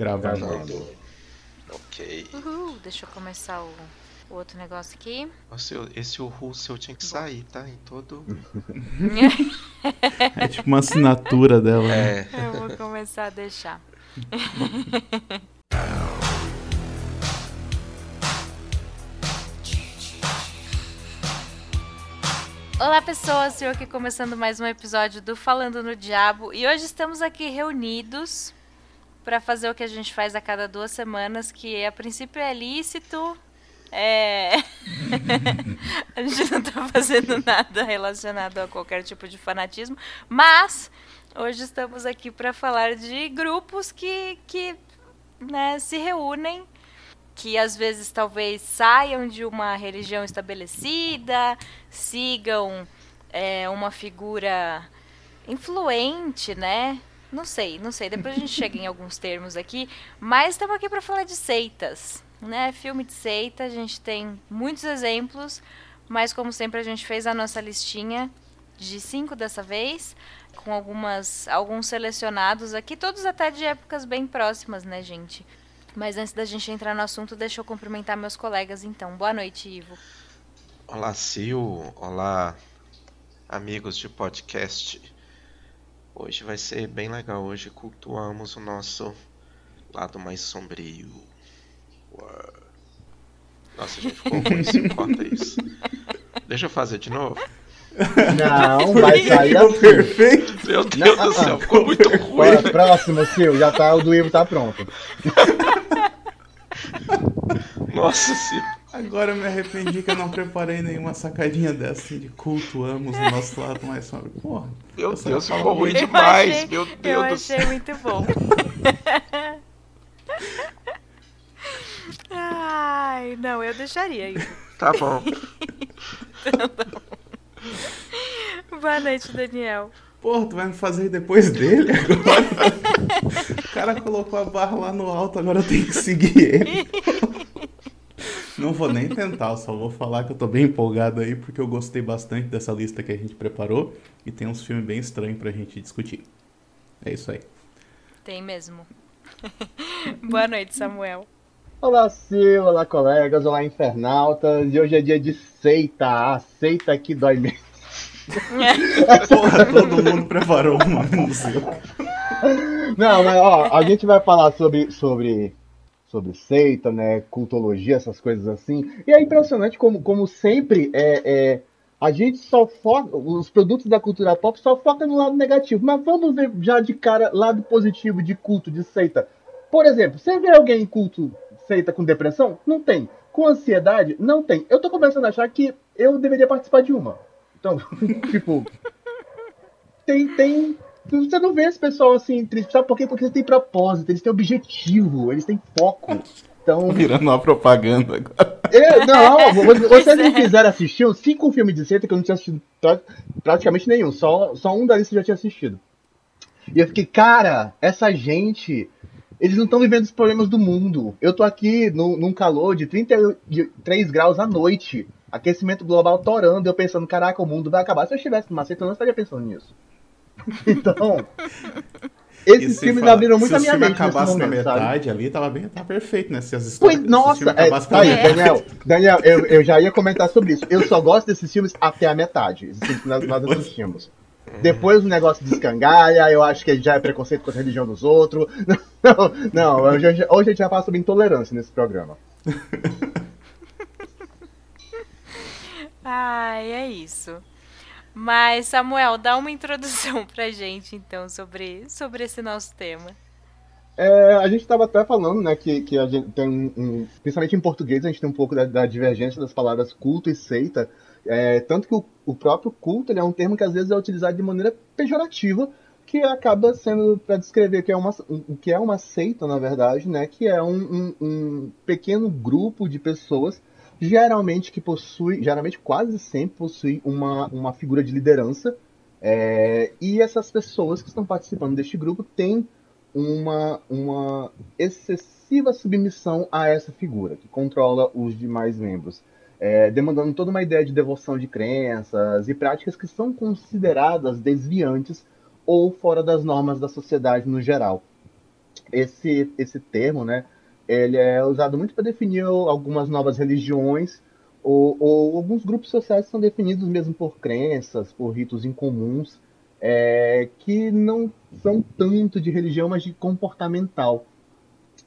Gravando. Ok. Uhul, deixa eu começar o, o outro negócio aqui. Nossa, eu- esse uhul seu tinha que sair, tá? Em todo. É tipo uma assinatura dela. né? É. eu vou começar a deixar. Olá pessoas, eu aqui começando mais um episódio do Falando no Diabo e hoje estamos aqui reunidos para fazer o que a gente faz a cada duas semanas, que a princípio é lícito, é... a gente não tá fazendo nada relacionado a qualquer tipo de fanatismo, mas hoje estamos aqui para falar de grupos que, que né, se reúnem que às vezes talvez saiam de uma religião estabelecida, sigam é, uma figura influente, né? Não sei, não sei. Depois a gente chega em alguns termos aqui, mas estamos aqui para falar de seitas, né? Filme de seita, a gente tem muitos exemplos, mas como sempre a gente fez a nossa listinha de cinco dessa vez, com algumas alguns selecionados aqui, todos até de épocas bem próximas, né, gente? Mas antes da gente entrar no assunto, deixa eu cumprimentar meus colegas então. Boa noite, Ivo. Olá, Sil. Olá, amigos de podcast. Hoje vai ser bem legal. Hoje cultuamos o nosso lado mais sombrio. Nossa, gente ficou ruim, se corta isso. Deixa eu fazer de novo. Não, vai sair assim. perfeito. Meu Deus Não, do céu, ah, ah. ficou muito ruim. Bora, próximo, Sil. Já tá, o do Ivo tá pronto. Nossa, Sil. Agora eu me arrependi que eu não preparei nenhuma sacadinha dessa assim, de cultuamos o nosso lado mais sombrio. Porra. Meu eu Deus, falar ficou ruim Eu demais. achei- Meu Eu Deus do achei muito bom. Ai, não, eu deixaria Ivo. Tá bom. Boa noite, Daniel. Porra, tu vai me fazer depois dele agora? o cara colocou a barra lá no alto, agora eu tenho que seguir ele. Não vou nem tentar, só vou falar que eu tô bem empolgado aí, porque eu gostei bastante dessa lista que a gente preparou e tem uns filmes bem estranhos pra gente discutir. É isso aí. Tem mesmo. Boa noite, Samuel. Olá, Sil. Olá, colegas. Olá, infernautas. E hoje é dia de seita. A seita que dói mesmo. Porra, todo mundo preparou uma música. Não, mas ó, a gente vai falar sobre, sobre, sobre seita, né? Cultologia, essas coisas assim. E é impressionante como, como sempre é, é, a gente só foca. Os produtos da cultura pop só focam no lado negativo. Mas vamos ver já de cara lado positivo de culto, de seita. Por exemplo, você vê alguém em culto seita com depressão? Não tem. Com ansiedade? Não tem. Eu tô começando a achar que eu deveria participar de uma. Então, tipo. Tem, tem. Você não vê esse pessoal assim, triste. Sabe por quê? Porque eles têm propósito, eles têm objetivo, eles têm foco. Então. Virando uma propaganda agora. É, não, vo- vo- vocês é. não quiseram assistir os cinco filmes de seita que eu não tinha assistido pra- praticamente nenhum. Só, só um da lista eu já tinha assistido. E eu fiquei, cara, essa gente. Eles não estão vivendo os problemas do mundo. Eu tô aqui no, num calor de 33 graus à noite. Aquecimento global torando. Eu pensando, caraca, o mundo vai acabar. Se eu estivesse numa seita, eu não estaria pensando nisso. Então. Esses se filmes fala- abriram muito se a minha mente nesse acabasse na momento, sabe? metade ali, tava bem, tá perfeito, né? Se as Pois, histórias, se os nossa, é, tá na aí. Daniel, Daniel, eu, eu já ia comentar sobre isso. Eu só gosto desses filmes até a metade. Esses filmes que nós, nós assistimos. Depois o negócio descangalha, eu acho que já é preconceito com a religião dos outros. Não, não hoje, a gente- hoje a gente vai falar sobre intolerância nesse programa. Ai, é isso. Mas, Samuel, dá uma introdução pra gente, então, sobre, sobre esse nosso tema. É, a gente estava até falando, né, que, que a gente tem um, Principalmente em português, a gente tem um pouco da, da divergência das palavras culto e seita. É, tanto que o, o próprio culto é um termo que às vezes é utilizado de maneira pejorativa, que acaba sendo para descrever que é uma, o que é uma seita, na verdade, né, que é um, um- um pequeno grupo de pessoas, geralmente que possui, geralmente quase sempre possui uma, uma figura de liderança. É, e essas pessoas que estão participando deste grupo têm uma, uma excessiva submissão a essa figura, que controla os demais membros, é, demandando toda uma ideia de devoção de crenças e práticas que são consideradas desviantes ou fora das normas da sociedade no geral. esse, esse termo, né, ele é usado muito para definir algumas novas religiões ou, ou, alguns grupos sociais são definidos mesmo por crenças, por ritos incomuns, é, que não são tanto de religião, mas de comportamental.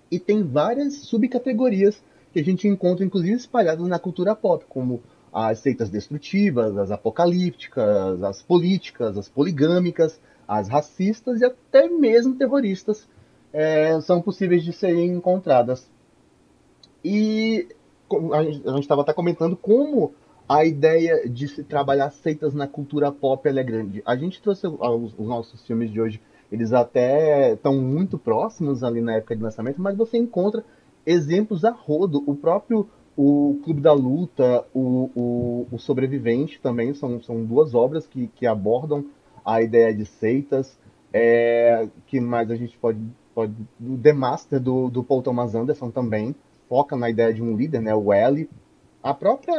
E tem várias subcategorias que a gente encontra, inclusive, espalhadas na cultura pop, como as seitas destrutivas, as apocalípticas, as políticas, as poligâmicas, as racistas e até mesmo terroristas é, são possíveis de serem encontradas. E a gente estava até comentando como a ideia de se trabalhar seitas na cultura pop é grande. A gente trouxe os, os nossos filmes de hoje, eles até estão muito próximos ali na época de lançamento, mas você encontra exemplos a rodo. O próprio o Clube da Luta, o, o, o Sobrevivente também são, são duas obras que, que abordam a ideia de seitas. É, que mais a gente pode o The Master do, do Paul Thomas Anderson também foca na ideia de um líder, né, o L. A própria,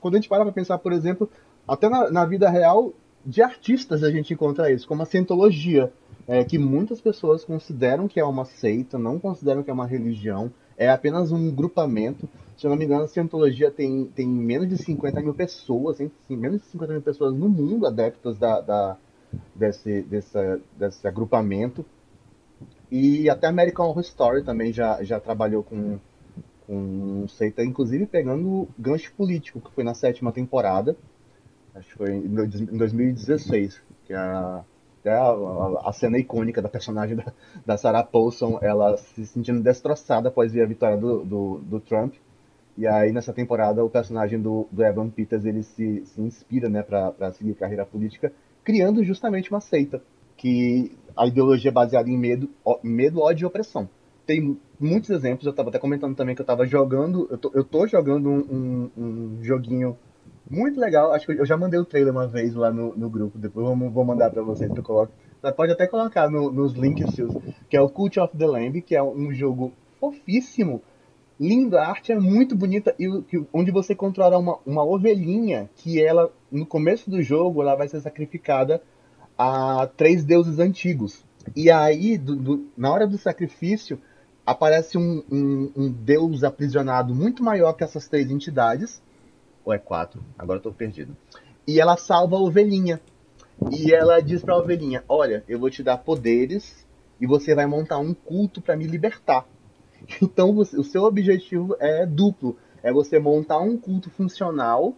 quando a gente para para pensar, por exemplo, até na, na, vida real de artistas a gente encontra isso, como a cientologia, é, que muitas pessoas consideram que é uma seita, não consideram que é uma religião, é apenas um grupamento. Se eu não me engano, a cientologia tem, tem menos de 50 mil pessoas, hein? menos de 50 mil pessoas no mundo adeptas da, da desse, desse agrupamento. E até American Horror Story também já, já trabalhou com, com seita, inclusive pegando gancho político, que foi na sétima temporada. Acho que foi em 2016, que a, é a, a, cena icônica da personagem da, da Sarah Paulson, ela se sentindo destroçada após ver a vitória do, do, do Trump. E aí, nessa temporada, o personagem do, do Evan Peters, ele se, se inspira, né, para seguir carreira política, criando justamente uma seita, que a ideologia é baseada em medo, medo, ódio e opressão. Tem muitos exemplos, eu estava até comentando também que eu estava jogando, eu tô, eu tô jogando um, um, um, joguinho muito legal, acho que eu já mandei o trailer uma vez lá no, no grupo, depois eu vou mandar para vocês, eu coloco. Pode até colocar no, nos links seus, que é o Cult of the Lamb, que é um jogo fofíssimo, lindo, a arte é muito bonita, e onde você controla uma, uma ovelhinha que ela, no começo do jogo, ela vai ser sacrificada a três deuses antigos. E aí, do, do, na hora do sacrifício, aparece um, um, um, deus aprisionado muito maior que essas três entidades. Ou é quatro? Agora eu tô perdido. E ela salva a ovelhinha. E ela diz pra ovelhinha: Olha, eu vou te dar poderes e você vai montar um culto para me libertar. Então, você, o seu objetivo é duplo: é você montar um culto funcional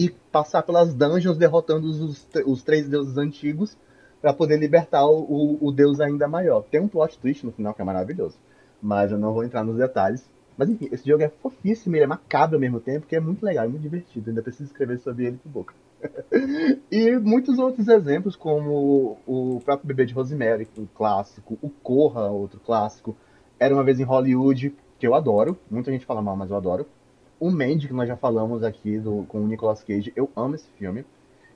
e passar pelas dungeons derrotando os, os três deuses antigos para poder libertar o, o, o, deus ainda maior. Tem um plot twist no final que é maravilhoso, mas eu não vou entrar nos detalhes. Mas enfim, esse jogo é fofíssimo, ele é macabro ao mesmo tempo, que é muito legal, é muito divertido. Ainda preciso escrever sobre ele por boca. e muitos outros exemplos, como o próprio Bebê de Rosemary, um clássico, o Corra, outro clássico, Era uma vez em Hollywood, que eu adoro. Muita gente fala mal, mas eu adoro. O Mandy, que nós já falamos aqui do, com o Nicolas Cage, eu amo esse filme.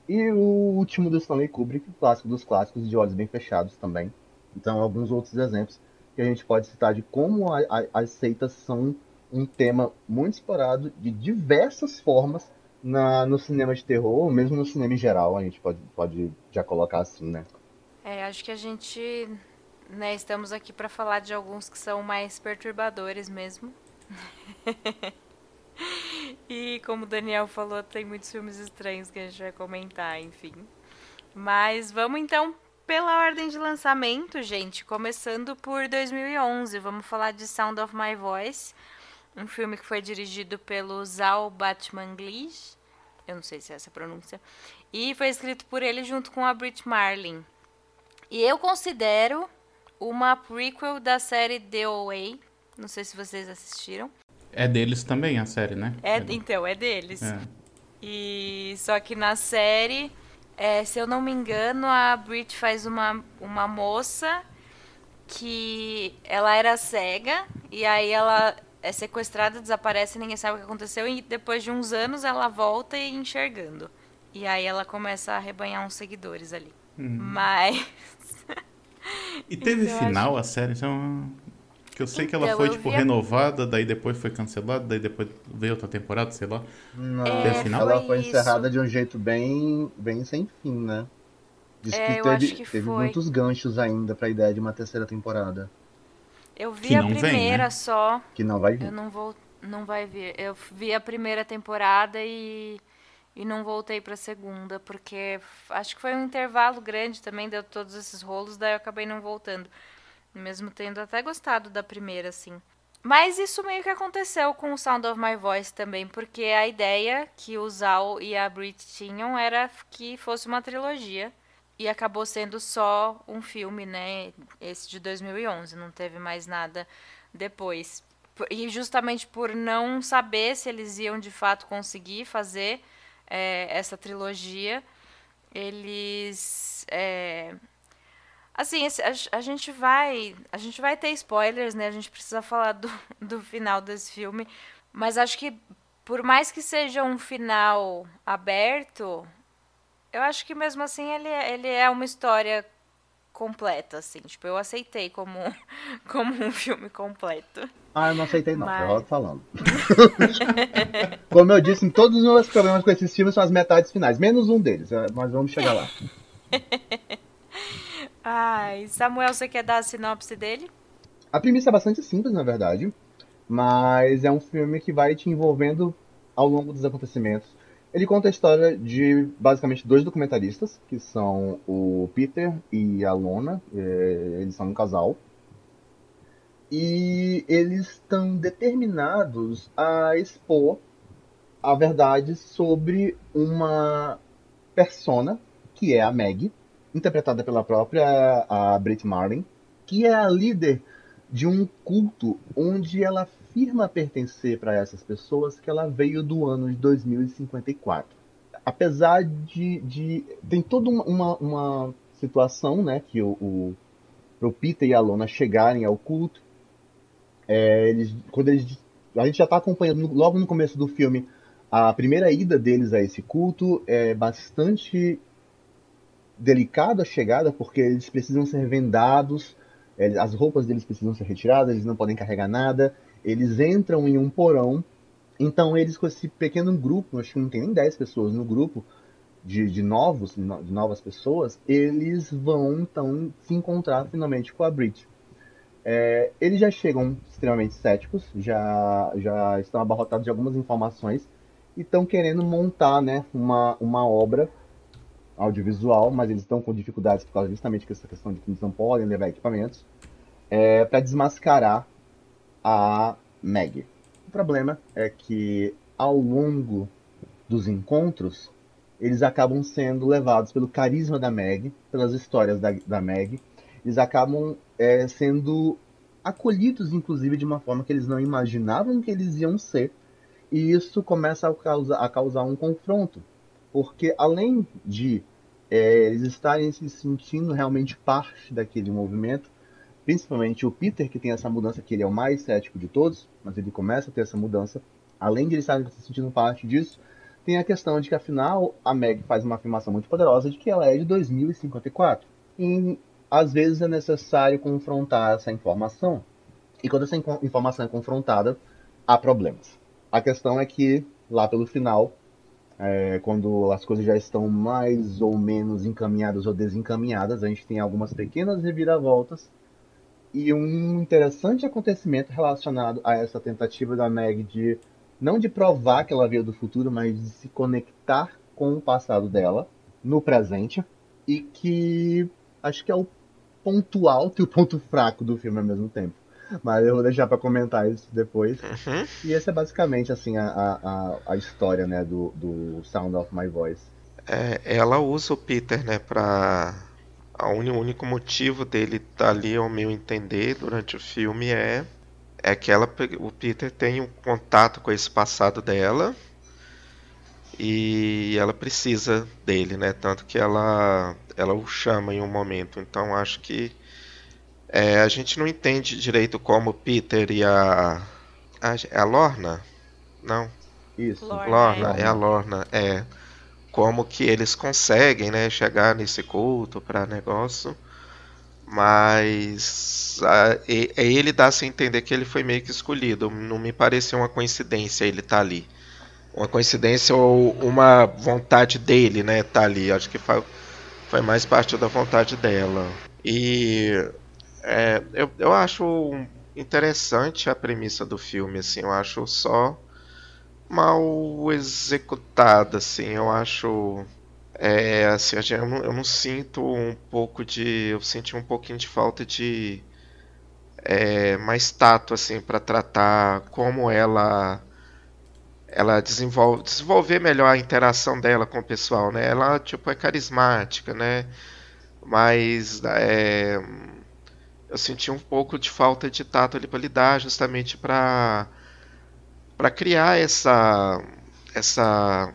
E o último do Stanley Kubrick, clássico dos clássicos, de olhos bem fechados também. Então, alguns outros exemplos que a gente pode citar de como a, a, as seitas são um tema muito explorado de diversas formas na, no cinema de terror, ou mesmo no cinema em geral, a gente pode, pode já colocar assim, né? É, acho que a gente né, estamos aqui para falar de alguns que são mais perturbadores mesmo. E como o Daniel falou, tem muitos filmes estranhos que a gente vai comentar, enfim. Mas vamos então pela ordem de lançamento, gente, começando por 2011. Vamos falar de Sound of My Voice, um filme que foi dirigido pelo Zal Batmanglish, eu não sei se é essa a pronúncia, e foi escrito por ele junto com a Brit Marlin. E eu considero uma prequel da série The Away, não sei se vocês assistiram. É deles também a série, né? É, então, é deles. É. E só que na série, é, se eu não me engano, a Brit faz uma, uma moça que ela era cega e aí ela é sequestrada, desaparece, ninguém sabe o que aconteceu e depois de uns anos ela volta e enxergando. E aí ela começa a arrebanhar uns seguidores ali. Uhum. Mas E teve então, final acho... a série, então que eu sei então, que ela então, foi, tipo, renovada, daí depois foi cancelada, daí depois veio outra temporada, sei lá. Não, é, final? ela foi encerrada de um jeito bem, bem sem fim, né? Diz é, que teve, que teve muitos ganchos ainda pra ideia de uma terceira temporada. Eu vi Que a não vem, primeira né? só. Que não vai vir. Eu não vou. Não vai vir. Eu vi a primeira temporada e. E não voltei pra segunda, porque acho que foi um intervalo grande também, deu todos esses rolos, daí eu acabei não voltando. Mesmo tendo até gostado da primeira, assim. Mas isso meio que aconteceu com o Sound of My Voice também, porque a ideia que o Zal e a Brit tinham era que fosse uma trilogia. E acabou sendo só um filme, né? Esse de 2011, não teve mais nada depois. E justamente por não saber se eles iam de fato conseguir fazer é, essa trilogia, eles. é, Assim, a, a gente vai. A gente vai ter spoilers, né? A gente precisa falar do, do final desse filme. Mas acho que, por mais que seja um final aberto, eu acho que mesmo assim ele, é- ele é uma história completa, assim. Tipo, eu aceitei como, como um filme completo. Ah, eu não aceitei não, Mas- eu falando. Como eu disse, todos os meus problemas com esses filmes são as metades finais, menos um deles, eh, mas vamos chegar lá. Ai, Samuel, você quer dar a sinopse dele? A premissa é bastante simples, na verdade, mas é um filme que vai te envolvendo ao longo dos acontecimentos. Ele conta a história de basicamente dois documentaristas, que são o Peter e a Lona, eh, eles são um casal. E eles estão determinados a expor a verdade sobre uma persona, que é a Meg, interpretada pela própria a Brit Marlin, que é a líder de um culto onde ela afirma pertencer para essas pessoas que ela veio do ano de 2054. Apesar de. de tem toda uma, uma, situação, né, que o, o, pro Peter e a Lona chegarem ao culto, é, eles, quando eles, a gente já está acompanhando logo no começo do filme a primeira ida deles a esse culto é bastante delicada a chegada porque eles precisam ser vendados as roupas deles precisam ser retiradas, eles não podem carregar nada. Eles entram em um porão. Então, eles com esse pequeno grupo, acho que não tem nem 10 pessoas no grupo, de, de novos, no- de novas pessoas, eles vão então se encontrar finalmente com a Brit. É, eles já chegam extremamente céticos, já, já estão abarrotados de algumas informações e estão querendo montar né, uma, uma obra audiovisual, mas eles estão com dificuldades por causa justamente dessa questão de que eles não podem levar equipamentos, é, para desmascarar a Meg. O problema é que ao longo dos encontros, eles acabam sendo levados pelo carisma da Meg, pelas histórias da, da Meg, eles acabam é, sendo acolhidos, inclusive, de uma forma que eles não imaginavam que eles iam ser, e isso começa a a causar um confronto, porque além de é, eles estarem se sentindo realmente parte daquele movimento, principalmente o Peter, que tem essa mudança, que ele é o mais cético de todos, mas ele começa a ter essa mudança, além de eles estarem se sentindo parte disso, tem a questão de que afinal a Meg faz uma afirmação muito poderosa de que ela é de 2054. E às vezes é necessário confrontar essa informação, e quando essa informação é confrontada, há problemas. A questão é que, lá pelo final, é, quando as coisas já estão mais ou menos encaminhadas ou desencaminhadas, a gente tem algumas pequenas reviravoltas e um interessante acontecimento relacionado a essa tentativa da Meg de não de provar que ela veio do futuro, mas de se conectar com o passado dela no presente e que acho que é o ponto alto e o ponto fraco do filme ao mesmo tempo. Mas eu vou deixar para comentar isso depois. Uhum. E essa é basicamente assim a, a, a- história né, do, do Sound of My Voice. É, ela usa o Peter, né, pra. O único motivo dele estar ali, ao meu entender, durante o filme é é que ela, o Peter tem um contato com esse passado dela e ela precisa dele, né? Tanto que ela ela o chama em um momento. Então acho que é, a gente não entende direito como Peter e a a, é a Lorna? Não. Isso. Lorna, Lorna, é. é a Lorna, é. Como que eles conseguem, né, chegar nesse culto para negócio. Mas a, e- ele dá-se a entender que ele foi meio que escolhido. Não me pareceu uma coincidência ele estar ali. Uma coincidência ou uma vontade dele, né, estar ali. Acho que foi, foi mais parte da vontade dela. E é, eu, eu acho interessante a premissa do filme, assim, eu acho só mal executada, assim, eu acho é, assim, eu não, eu não sinto um pouco de, eu senti um pouquinho de falta de é, mais tato, assim, para tratar como ela ela desenvolve desenvolver melhor a interação dela com o pessoal, né? Ela tipo é carismática, né? Mas é, eu senti um pouco de falta de tato ali para lidar, justamente para para criar essa essa,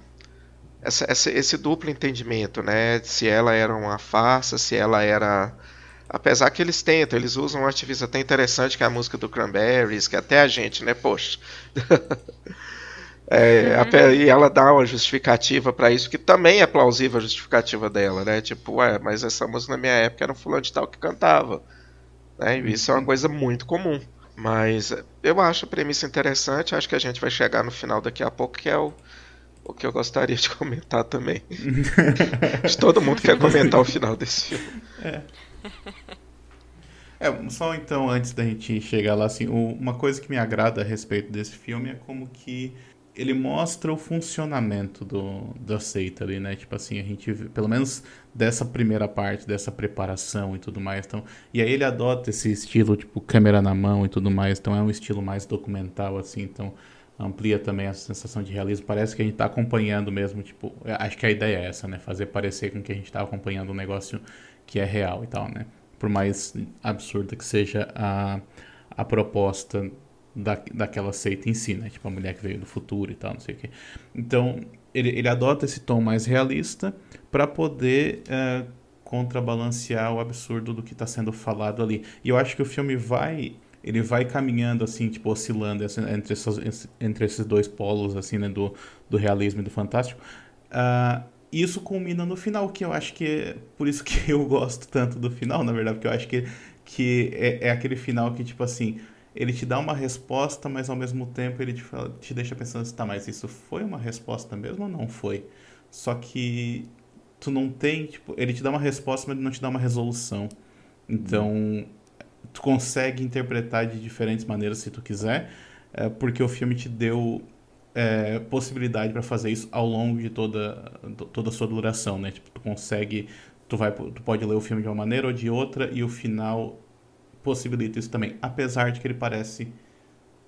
essa, essa esse duplo entendimento, né? Se ela era uma farsa, se ela era Apesar que eles tentam, eles usam um artifício até interessante que é a música do Cranberries, que até a gente, né, poxa. É, uhum. E ela dá uma justificativa para isso, que também é plausível a justificativa dela, né? Tipo, ué, mas essa música na minha época era um fulano de tal que cantava. Né? E isso é uma coisa muito comum. Mas eu acho a premissa interessante, acho que a gente vai chegar no final daqui a pouco, que é o, o que eu gostaria de comentar também. de todo mundo quer comentar o final desse filme. É. É, só então, antes da gente chegar lá, assim, uma coisa que me agrada a respeito desse filme é como que ele mostra o funcionamento do, da seita ali, né? Tipo assim, a gente, pelo menos dessa primeira parte, dessa preparação e tudo mais. Então, e aí ele adota esse estilo, tipo, câmera na mão e tudo mais. Então é um estilo mais documental, assim. Então amplia também a sensação de realismo. Parece que a gente está acompanhando mesmo, tipo, acho que a ideia é essa, né? Fazer parecer com que a gente está acompanhando um negócio que é real e tal, né? Por mais absurda que seja a, a proposta da, daquela seita em si, né? Tipo, a mulher que veio do futuro e tal, não sei o quê. Então, ele, ele adota esse tom mais realista para poder é, contrabalancear o absurdo do que está sendo falado ali. E eu acho que o filme vai ele vai caminhando assim, tipo, oscilando entre, esses, entre esses dois polos, assim, né, do, do realismo e do fantástico. Uh, isso culmina no final, que eu acho que é por isso que eu gosto tanto do final, na verdade, porque eu acho que, que é, é aquele final que, tipo assim, ele te dá uma resposta, mas ao mesmo tempo ele te, fala, te deixa pensando assim, tá, mas isso foi uma resposta mesmo ou não foi? Só que tu não tem, tipo, ele te dá uma resposta, mas ele não te dá uma resolução. Então, tu consegue interpretar de diferentes maneiras se tu quiser, é, porque o filme te deu é, possibilidade para fazer isso ao longo de toda, toda a sua duração, né? Tipo, tu consegue, tu vai, tu pode ler o filme de uma maneira ou de outra e o final possibilita isso também, apesar de que ele parece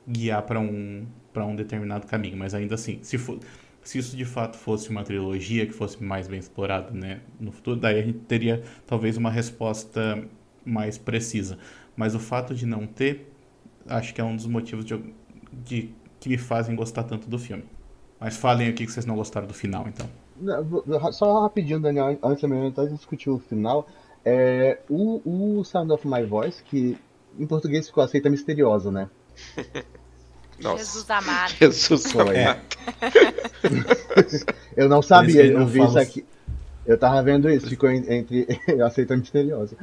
guiar para um para um determinado caminho, mas ainda assim, se for, se isso de fato fosse uma trilogia que fosse mais bem explorada, né, no futuro, daí a gente teria talvez uma resposta mais precisa. Mas o fato de não ter, acho que é um dos motivos de, de que me fazem gostar tanto do filme. Mas falem aqui que vocês não gostaram do final, então. Só rapidinho, Daniel, antes de discutir o final, é, o, o Sound of My Voice, que em português ficou aceita misteriosa, né? Nossa. Jesus amado. Jesus amado. É. eu não sabia, eu vi isso aqui. Eu tava vendo isso, ficou entre aceita misteriosa.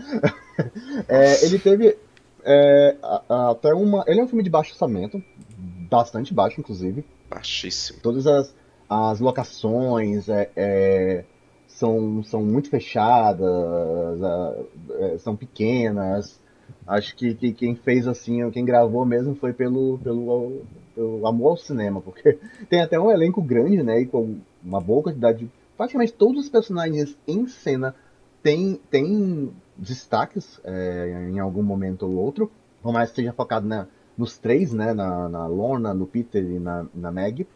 É, ele teve é, até uma. Ele é um filme de baixo orçamento, bastante baixo, inclusive. Baixíssimo. Todas as, as locações, é, é são, são muito fechadas, é, são pequenas. Acho que, que, quem fez assim, quem gravou mesmo foi pelo, pelo, pelo, amor ao cinema, porque tem até um elenco grande, né? E com uma boa quantidade de. Praticamente todos os personagens em cena têm tem destaques é, em algum momento ou outro. Por mais que esteja focado né, nos três, né? Na, na Lorna, no Peter e na, na Meg.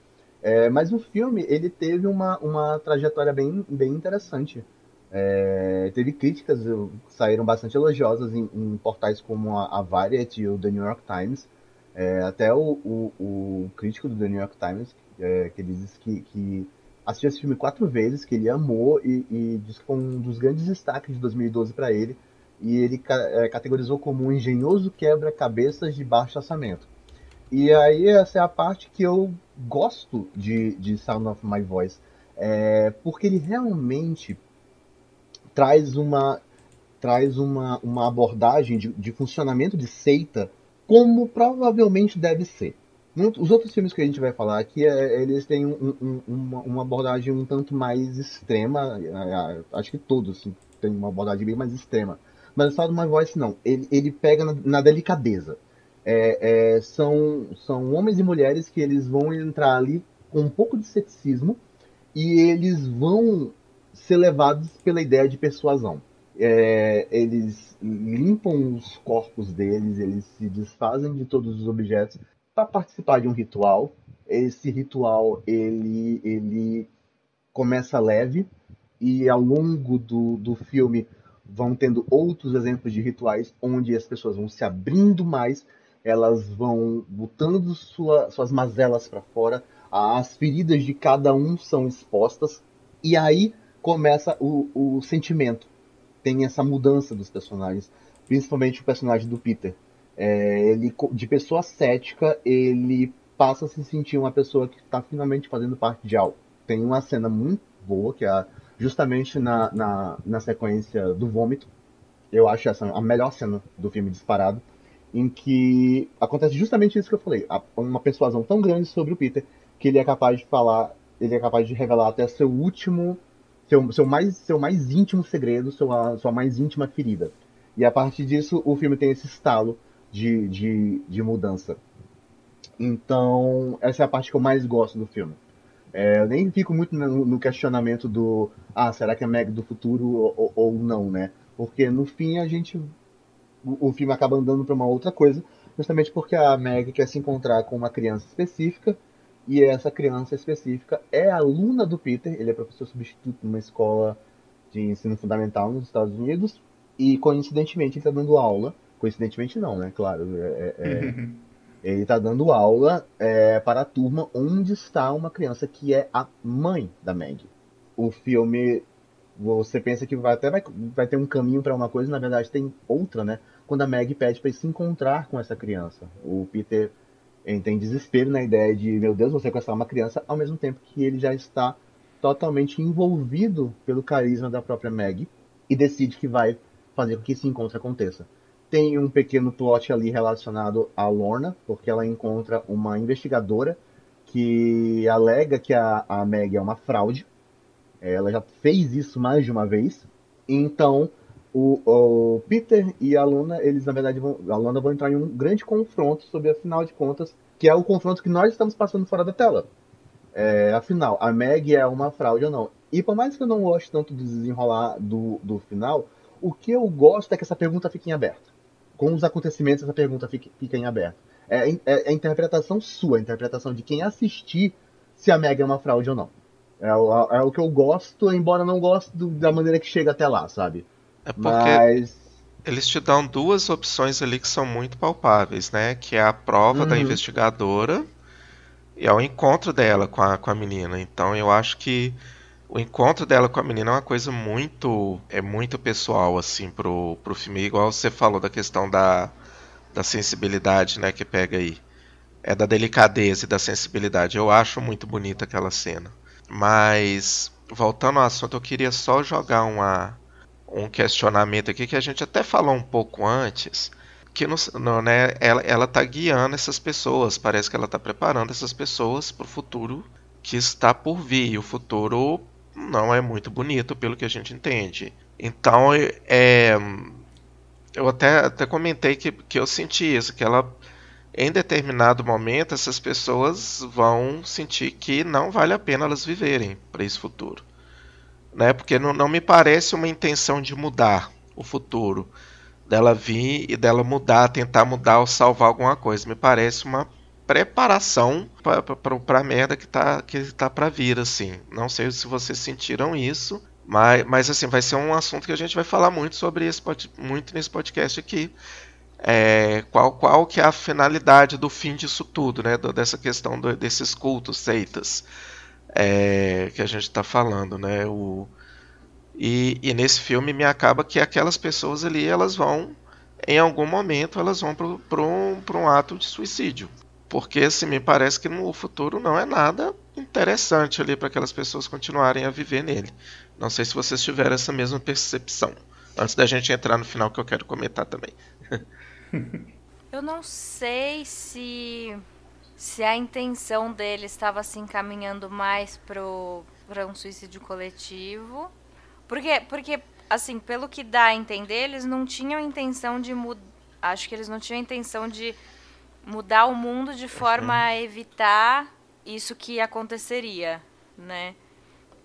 É, mas o filme ele teve uma, uma trajetória bem, bem interessante. É, teve críticas saíram bastante elogiosas em, em portais como a, a, Variety e o The New York Times. É, até o, o, o, crítico do The New York Times, é, que disse que, que, assistiu esse filme quatro vezes, que ele amou e, e disse que foi um dos grandes destaques de 2012 para ele. E ele é, categorizou como um engenhoso quebra-cabeças de baixo orçamento. E aí essa é a parte que eu gosto de, de Sound of My Voice. É, porque ele realmente traz uma traz uma, uma abordagem de, de funcionamento de seita como provavelmente deve ser. Os outros filmes que a gente vai falar aqui, é, eles têm um, um, uma, uma, abordagem um tanto mais extrema. É, é, acho que todos assim, têm uma abordagem bem mais extrema. Mas o Sound of My Voice não. Ele, ele pega na, na delicadeza. É, é, são, são homens e mulheres que eles vão entrar ali com um pouco de ceticismo e eles vão ser levados pela ideia de persuasão. É, eles limpam os corpos deles, eles se desfazem de todos os objetos para participar de um ritual. Esse ritual ele, ele começa leve e ao longo do, do filme vão tendo outros exemplos de rituais onde as pessoas vão se abrindo mais, elas vão botando sua, suas mazelas para fora, as feridas de cada um são expostas e aí começa o, o sentimento. Tem essa mudança dos personagens, principalmente o personagem do Peter. É, ele de pessoa cética ele passa a se sentir uma pessoa que está finalmente fazendo parte de algo. Tem uma cena muito boa que é justamente na, na, na sequência do vômito. Eu acho essa a melhor cena do filme disparado, em que acontece justamente isso que eu falei, uma persuasão tão grande sobre o Peter que ele é capaz de falar, ele é capaz de revelar até seu último, seu, seu mais, seu mais íntimo segredo, sua, sua mais íntima ferida. E a partir disso o filme tem esse estalo de, de, de mudança. Então essa é a parte que eu mais gosto do filme. É, eu nem fico muito no, no, questionamento do ah, será que é Meg do futuro ou, ou, não, né? Porque no fim a gente. O, o filme acaba andando para uma outra coisa, justamente porque a Meg quer se encontrar com uma criança específica, e essa criança específica é aluna do Peter, ele é professor substituto numa escola de ensino fundamental nos Estados Unidos, e coincidentemente ele está dando aula. Coincidentemente não, né? Claro. É, é, é Ele está dando aula é, para a turma onde está uma criança que é a mãe da Meg. O filme, você pensa que vai até vai, vai ter um caminho para uma coisa, na verdade tem outra, né? Quando a Meg pede para se encontrar com essa criança. O Peter tem desespero na ideia de, meu Deus, vou sequestrar uma criança, ao mesmo tempo que ele já está totalmente envolvido pelo carisma da própria Meg e decide que vai fazer com que esse encontro aconteça. Tem um pequeno plot ali relacionado a Lorna, porque ela encontra uma investigadora que alega que a, a Meg é uma fraude. Ela já fez isso mais de uma vez. Então, o, o Peter e a Luna, eles na verdade vão, a Luna vão entrar em um grande confronto sobre, afinal de contas, que é o confronto que nós estamos passando fora da tela. É, afinal, a Meg é uma fraude ou não? E por mais que eu não goste tanto do desenrolar do, do final, o que eu gosto é que essa pergunta fique em aberto com os acontecimentos, essa pergunta fica, fica em aberto. É, é, é, a interpretação sua, a interpretação de quem assistir se a Meg é uma fraude ou não. É, o, é o que eu gosto, embora não goste do, da maneira que chega até lá, sabe? É porque Mas... eles te dão duas opções ali que são muito palpáveis, né? Que é a prova uhum. da investigadora e é o encontro dela com a, com a menina. Então eu acho que o encontro dela com a menina é uma coisa muito é muito pessoal assim pro, pro filme, igual você falou da questão da, da sensibilidade, né, que pega aí. É da delicadeza e da sensibilidade. Eu acho muito bonita aquela cena. Mas voltando ao assunto, eu queria só jogar uma, um questionamento aqui que a gente até falou um pouco antes, que no, né, ela, ela tá guiando essas pessoas, parece que ela está preparando essas pessoas para o futuro que está por vir. E o futuro não é muito bonito, pelo que a gente entende. Então, é, eu até, até comentei que, que eu senti isso, que ela, em determinado momento, essas pessoas vão sentir que não vale a pena elas viverem para esse futuro. Né? Porque não, não me parece uma intenção de mudar o futuro, dela vir e dela mudar, tentar mudar ou salvar alguma coisa. Me parece uma preparação para a merda que tá, que tá para vir, assim. Não sei se vocês sentiram isso, mas, mas assim, vai ser um assunto que a gente vai falar muito sobre esse muito nesse podcast aqui. É, qual, qual que é a finalidade do fim disso tudo, né? Dessa questão do, desses cultos, seitas, é, que a gente está falando, né? O, e, e, nesse filme me acaba que aquelas pessoas ali, elas vão, em algum momento, elas vão para um, um ato de suicídio. Porque assim, me parece que no futuro não é nada interessante ali para aquelas pessoas continuarem a viver nele. Não sei se vocês tiveram essa mesma percepção. Antes da gente entrar no final que eu quero comentar também. eu não sei se se a intenção dele estava se encaminhando mais para um suicídio coletivo. Porque, porque, assim, pelo que dá a entender, eles não tinham intenção de mudar. Acho que eles não tinham intenção de mudar o mundo de forma a evitar isso que aconteceria, né?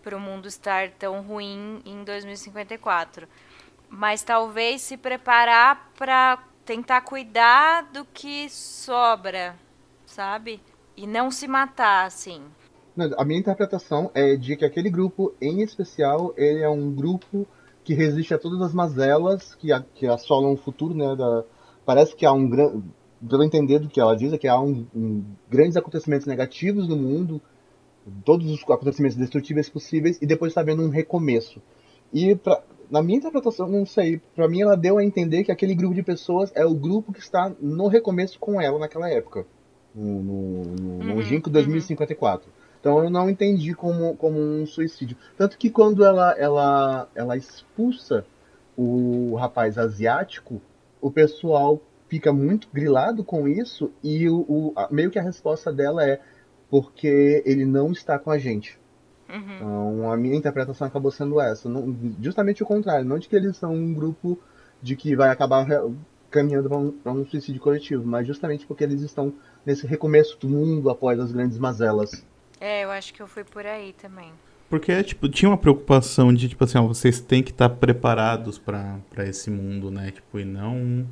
Para o mundo estar tão ruim em 2054. Mas talvez se preparar para tentar cuidar do que sobra, sabe? E não se matar, assim. A minha interpretação é de que aquele grupo, em especial, ele é um grupo que resiste a todas as mazelas que, a, que assolam o futuro, né? Da, parece que há um grande. Pelo entender do que ela diz, é que há um, um, grandes acontecimentos negativos no mundo, todos os acontecimentos destrutíveis possíveis, e depois está havendo um recomeço. E pra, na minha interpretação, não sei, para mim ela deu a entender que aquele grupo de pessoas é o grupo que está no recomeço com ela naquela época, no, no, no uhum, 2054. Uhum. Então eu não entendi como, como um suicídio. Tanto que quando ela, ela, ela expulsa o rapaz asiático, o pessoal fica muito grilado com isso e o, o meio que a resposta dela é porque ele não está com a gente. Uhum. Então a minha interpretação acabou sendo essa. Não, justamente o contrário, não de que eles são um grupo de que vai acabar caminhando para um, um, suicídio coletivo, mas justamente porque eles estão nesse recomeço do mundo após as grandes mazelas. É, eu acho que eu fui por aí também. Porque, tipo, tinha uma preocupação de, tipo assim, ó, vocês têm que estar preparados para esse mundo, né? Tipo, e não...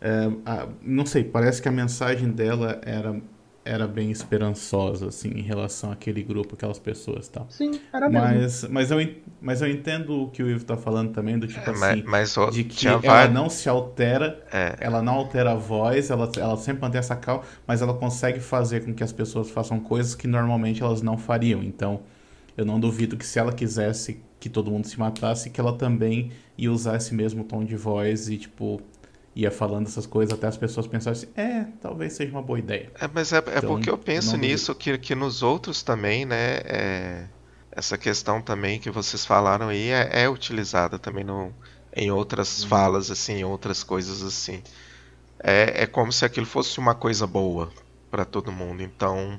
É, a, não sei, parece que a mensagem dela era era bem esperançosa, assim, em relação àquele grupo, aquelas pessoas e tal. Sim, era mas, mesmo. Mas eu, mas eu entendo o que o Ivo tá falando também, do tipo é, assim, mas, mas, de que ela vai... não se altera, é. ela não altera a voz, ela, ela sempre mantém essa calma, mas ela consegue fazer com que as pessoas façam coisas que normalmente elas não fariam. Então, eu não duvido que se ela quisesse que todo mundo se matasse, que ela também ia usar esse mesmo tom de voz e, tipo, ia falando essas coisas até as pessoas pensassem, é, talvez seja uma boa ideia. É, mas é, é então, porque eu penso nisso, que, que nos outros também, né, é, essa questão também que vocês falaram aí é, é utilizada também no, em outras uhum. falas, assim, em outras coisas assim. É, é como se aquilo fosse uma coisa boa para todo mundo, então...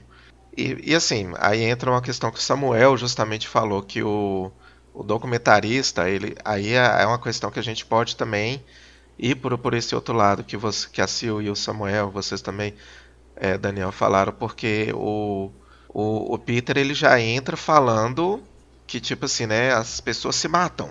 E, e, assim, aí entra uma questão que o Samuel justamente falou, que o, o documentarista, ele, aí é, é uma questão que a gente pode também e por, por esse outro lado que, você, que a Sil e o Samuel, vocês também, é, Daniel, falaram, porque o, o, o Peter ele já entra falando que, tipo assim, né, as pessoas se matam.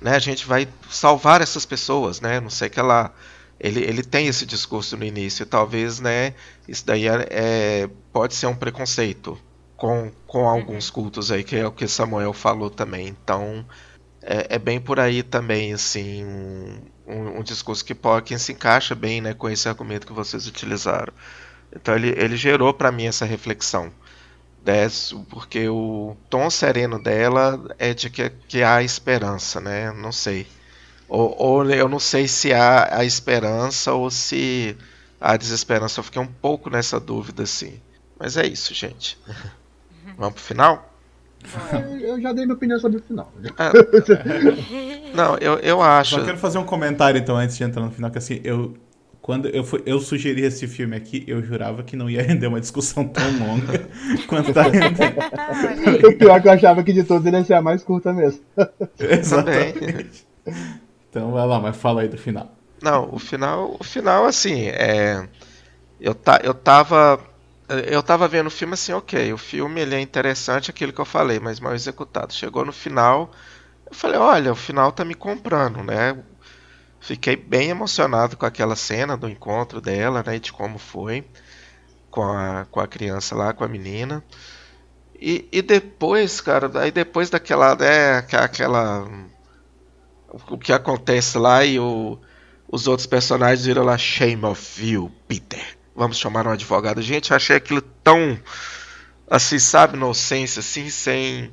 Né, a gente vai salvar essas pessoas, né? Não sei que ela. Ele, ele tem esse discurso no início. Talvez, né? Isso daí é, é, pode ser um preconceito com, com alguns uhum. cultos aí, que é o que Samuel falou também. Então, é, é bem por aí também, assim, um, um, discurso que, que se encaixa bem né, com esse argumento que vocês utilizaram. Então ele, ele gerou para mim essa reflexão. Desse, porque o tom sereno dela é de que, que há esperança, né? Não sei. Ou, ou eu não sei se há a esperança ou se há desesperança. Eu fiquei um pouco nessa dúvida, assim. Mas é isso, gente. Vamos pro final? Eu já dei minha opinião sobre o final. Ah, não, eu, eu acho. Só quero fazer um comentário então antes de entrar no final, que assim, eu. Quando eu, fui, eu sugeri esse filme aqui, eu jurava que não ia render uma discussão tão longa quanto tá rendendo. o pior é que eu achava que de todos ele ia ser a mais curta mesmo. Exatamente. Então vai lá, mas fala aí do final. Não, o final, o final assim, é. Eu, tá, eu tava eu tava vendo o filme assim, ok, o filme ele é interessante, aquilo que eu falei, mas mal executado. Chegou no final, eu falei, olha, o final tá me comprando, né? Fiquei bem emocionado com aquela cena do encontro dela, né? De como foi com a, com a criança lá, com a menina. E, e depois, cara, aí depois daquela, né, aquela. O que acontece lá e o, os outros personagens viram lá, shame of you, Peter vamos chamar um advogado. Gente, achei aquilo tão assim, sabe, inocência, assim, sem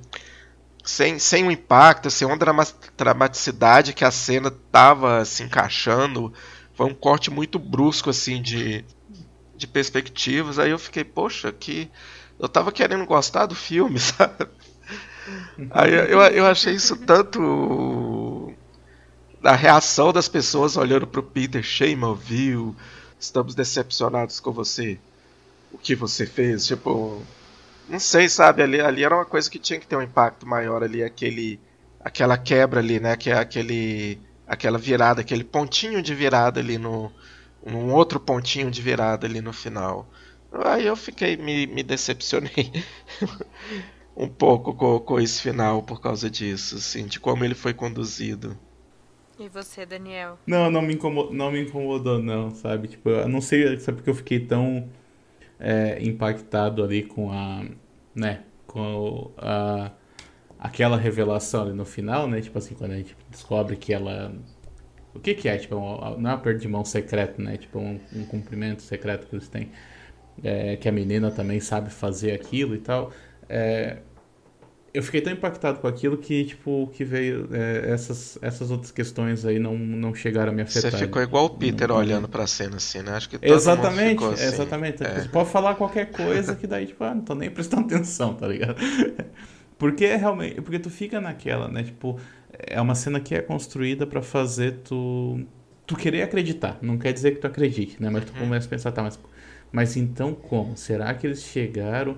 sem, sem um impacto, sem uma dramaticidade que a cena tava se encaixando. Foi um corte muito brusco, assim, de, de perspectivas. Aí eu fiquei, poxa, que. Eu tava querendo gostar do filme, sabe? Aí eu, eu achei isso tanto. A reação das pessoas olhando pro Peter, of you, estamos decepcionados com você. O que você fez, tipo, não sei, sabe, ali, ali era uma coisa que tinha que ter um impacto maior ali, aquele aquela quebra ali, né, que é aquele aquela virada, aquele pontinho de virada ali no um outro pontinho de virada ali no final. Aí eu fiquei, me, me decepcionei um pouco com, com esse final por causa disso, assim, de como ele foi conduzido. E você, Daniel? Não, não me incomodou, não, me incomodou, não sabe? Tipo, eu não sei, sabe porque eu fiquei tão é, impactado ali com a, né, com a, aquela revelação ali no final, né? Tipo assim, quando a gente descobre que ela o que que é? Tipo, não é uma perda de mão secreto, né? Tipo, um, um cumprimento secreto que eles têm. É, que a menina também sabe fazer aquilo e tal. É, eu fiquei tão impactado com aquilo que, tipo, que veio. É, essas, essas outras questões aí não, não chegaram a me afetar. Você ficou igual o Peter não, olhando pra cena assim, né? Acho que todo Exatamente, assim. exatamente. É. Você pode falar qualquer coisa que daí, tipo, ah, não tô nem prestando atenção, tá ligado? Porque é realmente. Porque tu fica naquela, né? Tipo, é uma cena que é construída para fazer tu. Tu querer acreditar. Não quer dizer que tu acredite, né? Mas tu uhum. começa a pensar, tá, mas, mas então como? Será que eles chegaram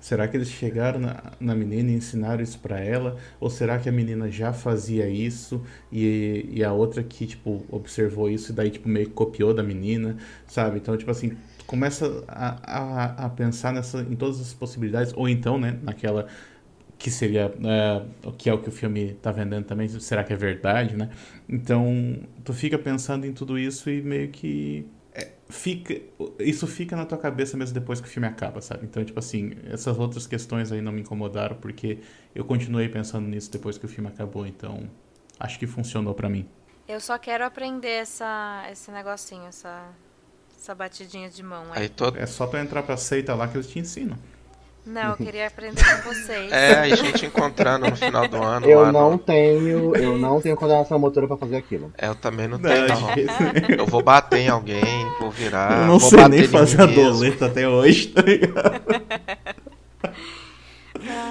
Será que eles chegaram na, na menina e ensinaram isso para ela? Ou será que a menina já fazia isso e, e a outra que, tipo, observou isso e daí, tipo, meio que copiou da menina, sabe? Então, tipo assim, começa a, a, a pensar nessa, em todas as possibilidades, ou então, né, naquela que seria é, o que é o que o filme está vendendo também será que é verdade né então tu fica pensando em tudo isso e meio que fica isso fica na tua cabeça mesmo depois que o filme acaba, sabe? Então, tipo assim, essas outras questões aí não me incomodaram porque eu continuei pensando nisso depois que o filme acabou, então acho que funcionou para mim. Eu só quero aprender essa esse negocinho, essa essa batidinha de mão aí. aí todo... É só para entrar pra seita lá que eles te ensinam. Não, eu queria aprender com vocês. É, a gente encontrando no final do ano. Eu não no... tenho, eu não tenho coordenação motora pra fazer aquilo. É, eu também não tenho, não. Eu vou bater em alguém, vou virar. Eu não vou sei nem fazer a doleta até hoje, tá ligado?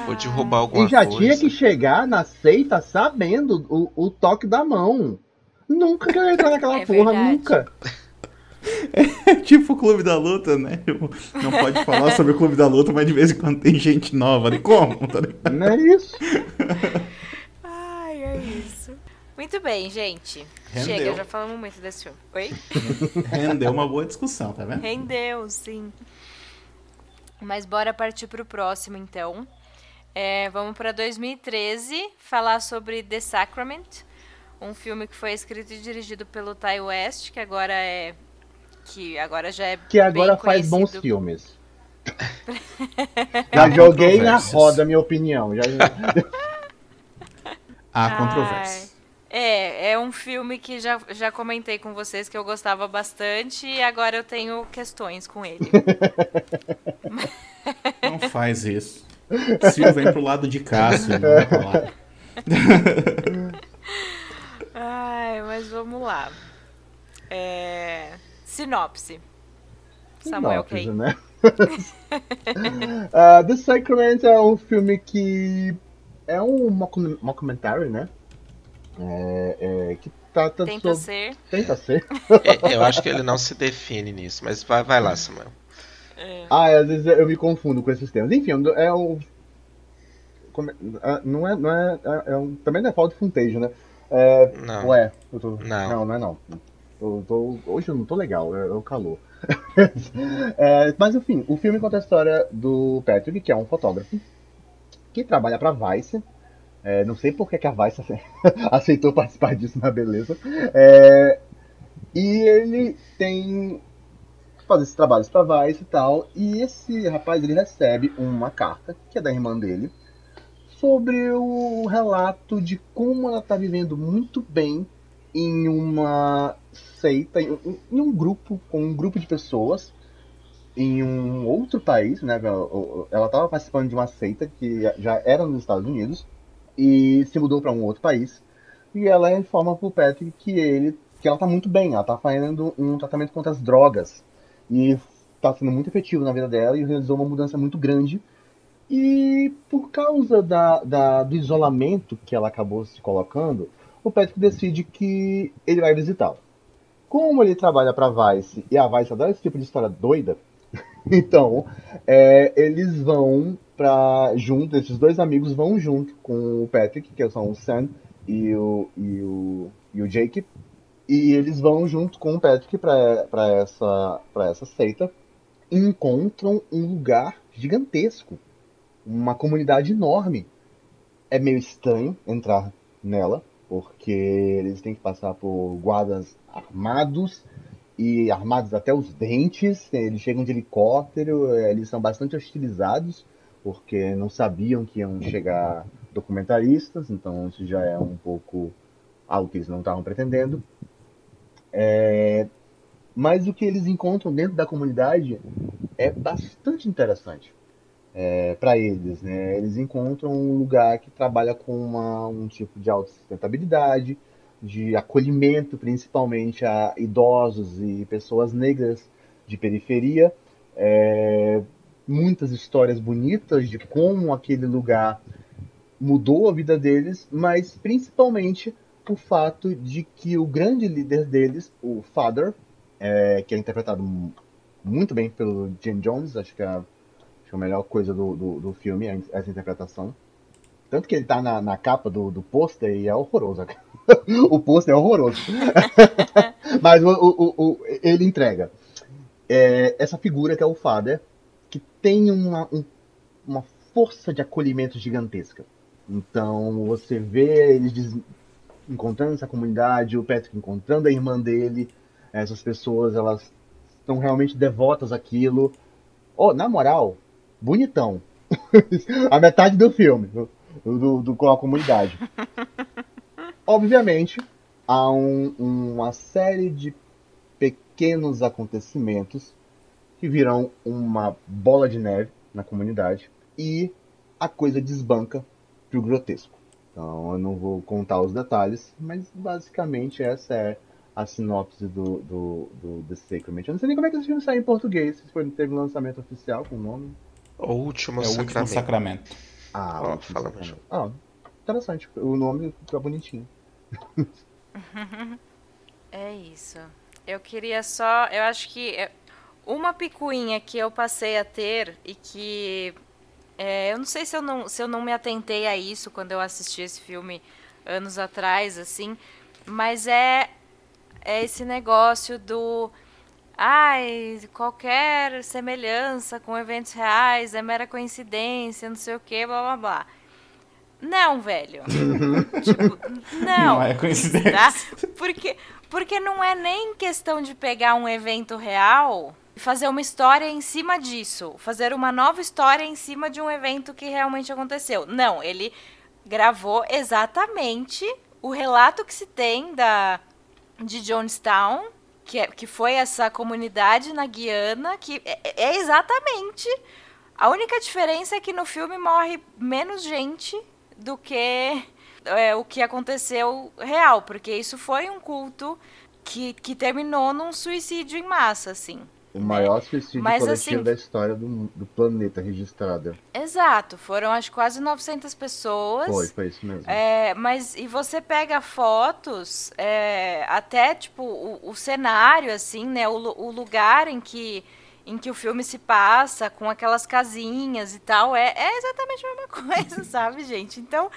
Vou derrubar alguma coisa. E já coisa. tinha que chegar na seita sabendo o, o toque da mão. Nunca quero entrar naquela é porra, verdade. nunca. É tipo o Clube da Luta, né? Não pode falar sobre o Clube da Luta, mas de vez em quando tem gente nova. Né? Como? Tá não é isso? Ai, é isso. Muito bem, gente. Rendeu. Chega, já falamos muito desse filme. Oi? Rendeu uma boa discussão, tá vendo? Rendeu, sim. Mas bora partir pro próximo, então. É, vamos para 2013 falar sobre The Sacrament, um filme que foi escrito e dirigido pelo Ty West, que agora é que agora já é que agora faz bons filmes. já joguei na roda minha opinião. Já... Há controvérsia. É, é um filme que já, já comentei com vocês que eu gostava bastante e agora eu tenho questões com ele. Não faz isso. Sil vem pro lado de Cássio, não vai pra lá. Ai, mas vamos lá. É... Sinopse. Samuel Sinopse, né? uh, The Sacrament é um filme que é um mockumentary, né? É, é, que trata Tenta sobre... ser. Tenta ser. É, eu acho que ele não se define nisso, mas vai, vai lá, Samuel. É. Ah, às vezes eu me confundo com esses termos. Enfim, é um. É, não é. Não é, é, um... também não é falta de funtejo, né? É, não. Ué, eu tô... não. não, não é não. Eu tô, hoje eu não tô legal, é, é o calor. é, mas enfim, o filme conta a história do Patrick, que é um fotógrafo, que trabalha pra Vice. É, não sei por que, que a Vice aceitou participar disso, na beleza. É, e ele tem fazer esses trabalhos pra Vice e tal. E esse rapaz ele recebe uma carta, que é da irmã dele, sobre o relato de como ela tá vivendo muito bem em uma seita, em, em um grupo, com um grupo de pessoas, em um outro país, né? Ela estava participando de uma seita que já era nos Estados Unidos e se mudou para um outro país. E ela informa pro Patrick que ele que ela tá muito bem, ela tá fazendo um tratamento contra as drogas e tá sendo muito efetivo na vida dela e realizou uma mudança muito grande. E por causa da, da do isolamento que ela acabou se colocando, o Patrick decide que ele vai visitá-la. Como ele trabalha para Vice e a Vice adora esse tipo de história doida, então é, eles vão para junto, esses dois amigos vão junto com o Patrick, que são o Sam e o, e o, e o Jake, E eles vão junto com o Patrick para essa, essa seita e encontram um lugar gigantesco, uma comunidade enorme. É meio estranho entrar nela, porque eles têm que passar por guardas armados e armados até os dentes. Eles chegam de helicóptero, eles são bastante hostilizados, porque não sabiam que iam chegar documentaristas, então isso já é um pouco algo que eles não estavam pretendendo. É, mas o que eles encontram dentro da comunidade é bastante interessante é, para eles. Né? Eles encontram um lugar que trabalha com uma, um tipo de autossustentabilidade, de acolhimento principalmente a idosos e pessoas negras de periferia. É, muitas histórias bonitas de como aquele lugar mudou a vida deles, mas principalmente o fato de que o grande líder deles, o Father, é, que é interpretado muito bem pelo Jim Jones, acho que é acho é a melhor coisa do, do, do, filme, essa interpretação. Tanto que ele tá na, na capa do, do pôster e é horroroso. o pôster é horroroso. Mas o, o, o, ele entrega. É, essa figura que é o Father, que tem uma, um, uma força de acolhimento gigantesca. Então você vê eles encontrando essa comunidade, o Patrick encontrando a irmã dele, essas pessoas elas estão realmente devotas àquilo. Oh, na moral, bonitão. a metade do filme, do, do, com a comunidade. Obviamente, há um, uma série de pequenos acontecimentos que viram uma bola de neve na comunidade e a coisa desbanca pro grotesco. Então eu não vou contar os detalhes, mas basicamente essa é a sinopse do, do, do The Sacrament. Eu não sei nem como é que esse filme saiu em português, se foi, teve um lançamento oficial com o nome. O Último é Sacramento. O Último Sacramento. Ah, oh, fala Sacramento. Ah, interessante. O nome fica bonitinho. é isso. Eu queria só. Eu acho que. É, uma picuinha que eu passei a ter e que é, eu não sei se eu não, se eu não me atentei a isso quando eu assisti esse filme anos atrás, assim, mas é, é esse negócio do. Ai, qualquer semelhança com eventos reais é mera coincidência, não sei o que, blá blá blá. Não, velho. tipo, não. Não é coincidência. Tá? Porque, porque não é nem questão de pegar um evento real fazer uma história em cima disso, fazer uma nova história em cima de um evento que realmente aconteceu. Não, ele gravou exatamente o relato que se tem da de Jonestown, que, é, que foi essa comunidade na Guiana, que é, é exatamente a única diferença é que no filme morre menos gente do que é, o que aconteceu real, porque isso foi um culto que, que terminou num suicídio em massa, assim. O maior suicídio Mas, coletivo assim, da história do, do planeta registrado. Exato, foram acho quase 900 pessoas. Foi, foi isso mesmo. É, mas e você pega fotos, é, até tipo o, o, cenário, assim, né, o, o, lugar em que em que o filme se passa, com aquelas casinhas e tal, é, é exatamente a mesma coisa, sabe, gente? Então,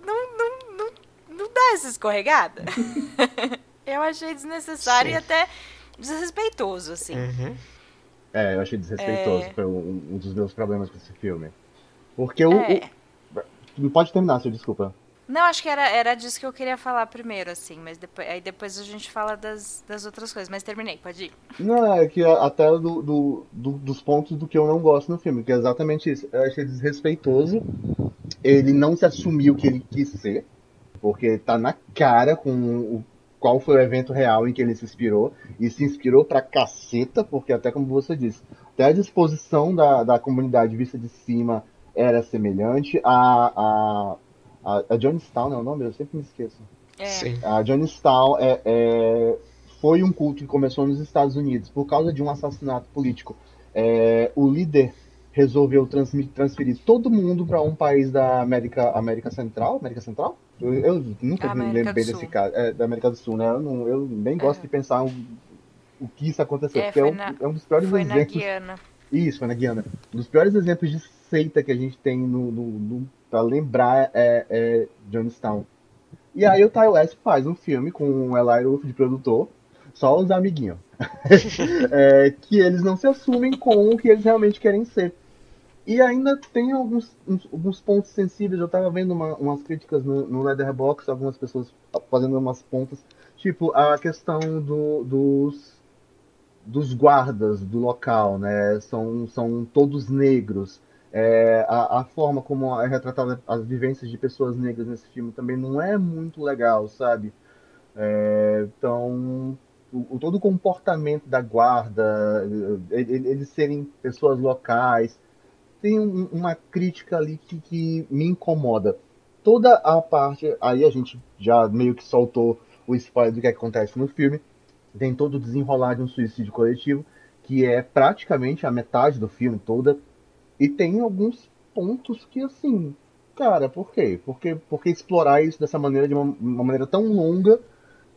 não, não, não, não dá essa escorregada. Eu achei desnecessário Sim. e até desrespeitoso, assim. Uhum. É, eu achei desrespeitoso. É... Foi um, um, dos meus problemas com esse filme. Porque o. É... o... Pode terminar, seu desculpa. Não, acho que era, era disso que eu queria falar primeiro, assim, mas depois, aí depois a gente fala das, das outras coisas. Mas terminei, pode ir. Não, é que até do, do, do, dos pontos do que eu não gosto no filme, que é exatamente isso. Eu achei desrespeitoso. Ele não se assumiu o que ele quis ser, porque tá na cara com o qual foi o evento real em que ele se inspirou. E se inspirou pra caceta, porque até como você disse, até a disposição da, da comunidade vista de cima era semelhante. A, a, a, a Johnstown é o nome? Eu sempre me esqueço. É. Sim. A Johnstown é, é, foi um culto que começou nos Estados Unidos por causa de um assassinato político. É, o líder resolveu transferir todo mundo para um país da América, América Central, América Central? Eu, eu nunca me lembrei desse caso, é, da América do Sul, né? Eu, não, eu nem gosto é. de pensar o, o que isso aconteceu, é, porque é um, na, é um, dos piores foi exemplos. Na Guiana. Isso, foi na Guiana. Um dos piores exemplos de seita que a gente tem no, no, no para lembrar é, é Jonestown. E aí o Ty West faz um filme com o Eli Roth de produtor, só os amiguinhos. é, que eles não se assumem com o que eles realmente querem ser. E ainda tem alguns, uns, alguns pontos sensíveis. Eu tava vendo uma, umas críticas no, no Leatherbox, algumas pessoas fazendo umas pontas. Tipo, a questão do, dos, dos guardas do local, né? São, são todos negros. É, a, a, forma como é retratada as vivências de pessoas negras nesse filme também não é muito legal, sabe? É, então, o, todo o comportamento da guarda, eles serem pessoas locais, tem um, uma crítica ali que, que, me incomoda. Toda a parte, aí a gente já meio que soltou o spoiler do que acontece no filme, tem todo o desenrolar de um suicídio coletivo, que é praticamente a metade do filme toda, e tem alguns pontos que, assim, cara, por quê? Por que, por que explorar isso dessa maneira, de uma, uma maneira tão longa,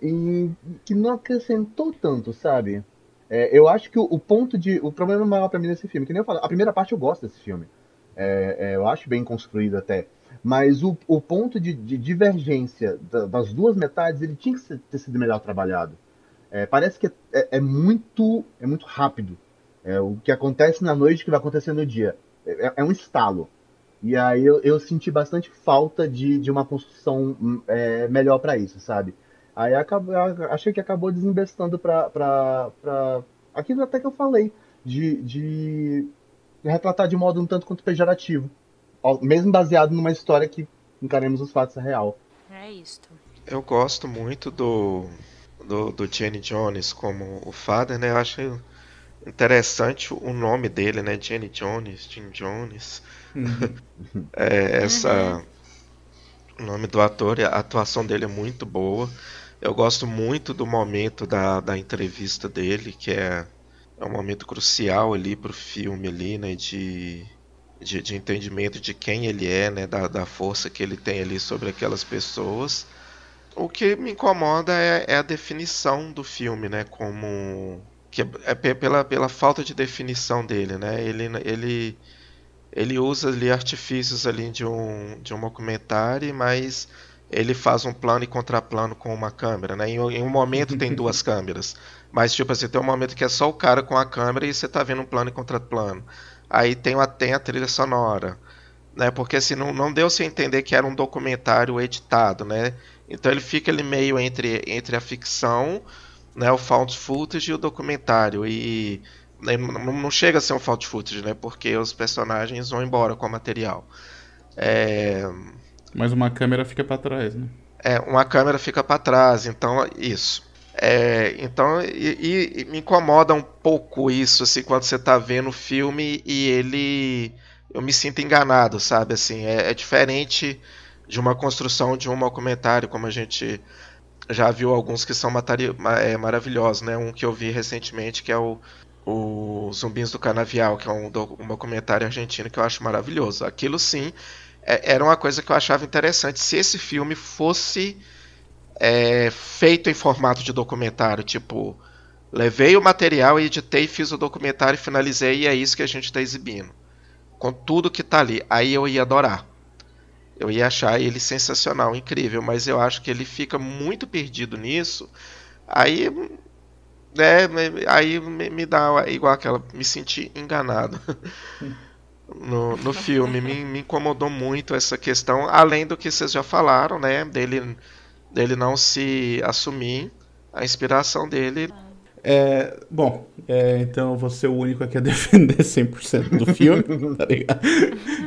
e que não acrescentou tanto, sabe? É, eu acho que o, o, ponto de. O problema maior para mim nesse filme, que nem eu falo, a primeira parte eu gosto desse filme. É, é, eu acho bem construído até. Mas o, o ponto de, de divergência da, das duas metades, ele tinha que ser, ter sido melhor trabalhado. É, parece que é, é, muito, é muito rápido. É, o que acontece na noite que vai acontecer no dia. É, um estalo. E aí eu, eu, senti bastante falta de, de uma construção melhor para isso, sabe? Aí acabou, achei que acabou desinvestando para aquilo até que eu falei, de, de retratar de modo um tanto quanto pejorativo. Mesmo baseado numa história que encaremos os fatos real. É isso. Eu gosto muito do, do, do Jenny Jones como o Father, né? Eu acho interessante o nome dele, né? Jenny Jones, Jim Jones. Uhum. é, essa. Uhum. O nome do ator, a atuação dele é muito boa. Eu gosto muito do momento da, da entrevista dele, que é, é um momento crucial ali pro filme ali, né? De, de, de entendimento de quem ele é, né? Da, da força que ele tem ali sobre aquelas pessoas. O que me incomoda é, é a definição do filme, né? Como que é, pela, pela falta de definição dele, né? Ele, ele, ele usa ali artifícios ali de um, de um documentário, mas ele faz um plano e contraplano com uma câmera, né? Em, um momento tem duas câmeras, mas tipo assim, tem um momento que é só o cara com a câmera e você tá vendo um plano e contraplano. Aí tem a, tem a trilha sonora, né? Porque assim, não, não deu se entender que era um documentário editado, né? Então ele fica ali meio entre, entre a ficção, né? O found footage e o documentário. E né, não, não chega a ser um found footage, né? Porque os personagens vão embora com o material. É mas uma câmera fica para trás, né? É, uma câmera fica para trás, então isso. É, então, e, e, me incomoda um pouco isso, assim, quando você tá vendo o filme e ele. Eu me sinto enganado, sabe? Assim, é, é diferente de uma construção de um documentário, como a gente já viu alguns que são é, maravilhosos, né? Um que eu vi recentemente, que é o, o Zumbins do Canavial, que é um documentário argentino que eu acho maravilhoso. Aquilo sim é, era uma coisa que eu achava interessante. Se esse filme fosse é, feito em formato de documentário, tipo, levei o material, editei, fiz o documentário, finalizei e é isso que a gente está exibindo. Com tudo que está ali. Aí eu ia adorar. Eu ia achar ele sensacional, incrível, mas eu acho que ele fica muito perdido nisso. Aí né, aí me dá igual aquela, me senti enganado. no, no filme. Me, me, incomodou muito essa questão, além do que vocês já falaram, né? Dele, dele não se assumir a inspiração dele. É, bom, é, então eu vou ser o único aqui a defender 100% do filme, tá ligado?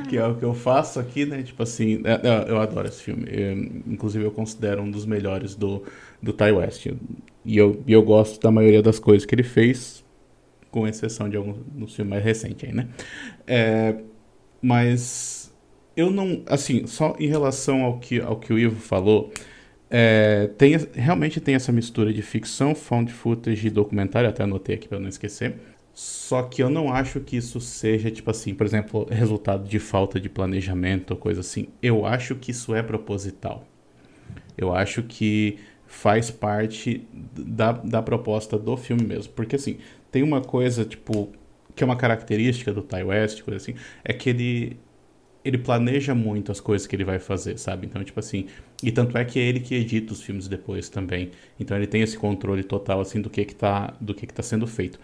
que é o que eu faço aqui, né? Tipo assim, é, eu adoro esse filme. Eu, inclusive eu considero um dos melhores do, do Ty West. E eu, eu gosto da maioria das coisas que ele fez, com exceção de alguns no filme mais recente aí, né? É, mas eu não, assim, só em relação ao que, ao que o Ivo falou, é, tem, realmente tem essa mistura de ficção, found footage e documentário, até anotei aqui para não esquecer. Só que eu não acho que isso seja, tipo assim, por exemplo, resultado de falta de planejamento ou coisa assim. Eu acho que isso é proposital. Eu acho que faz parte da, da proposta do filme mesmo. Porque, assim, tem uma coisa, tipo, que é uma característica do Ty West, coisa assim, é que ele ele planeja muito as coisas que ele vai fazer, sabe? Então, tipo assim, e tanto é que é ele que edita os filmes depois também. Então ele tem esse controle total assim do que que tá, do que que tá sendo feito.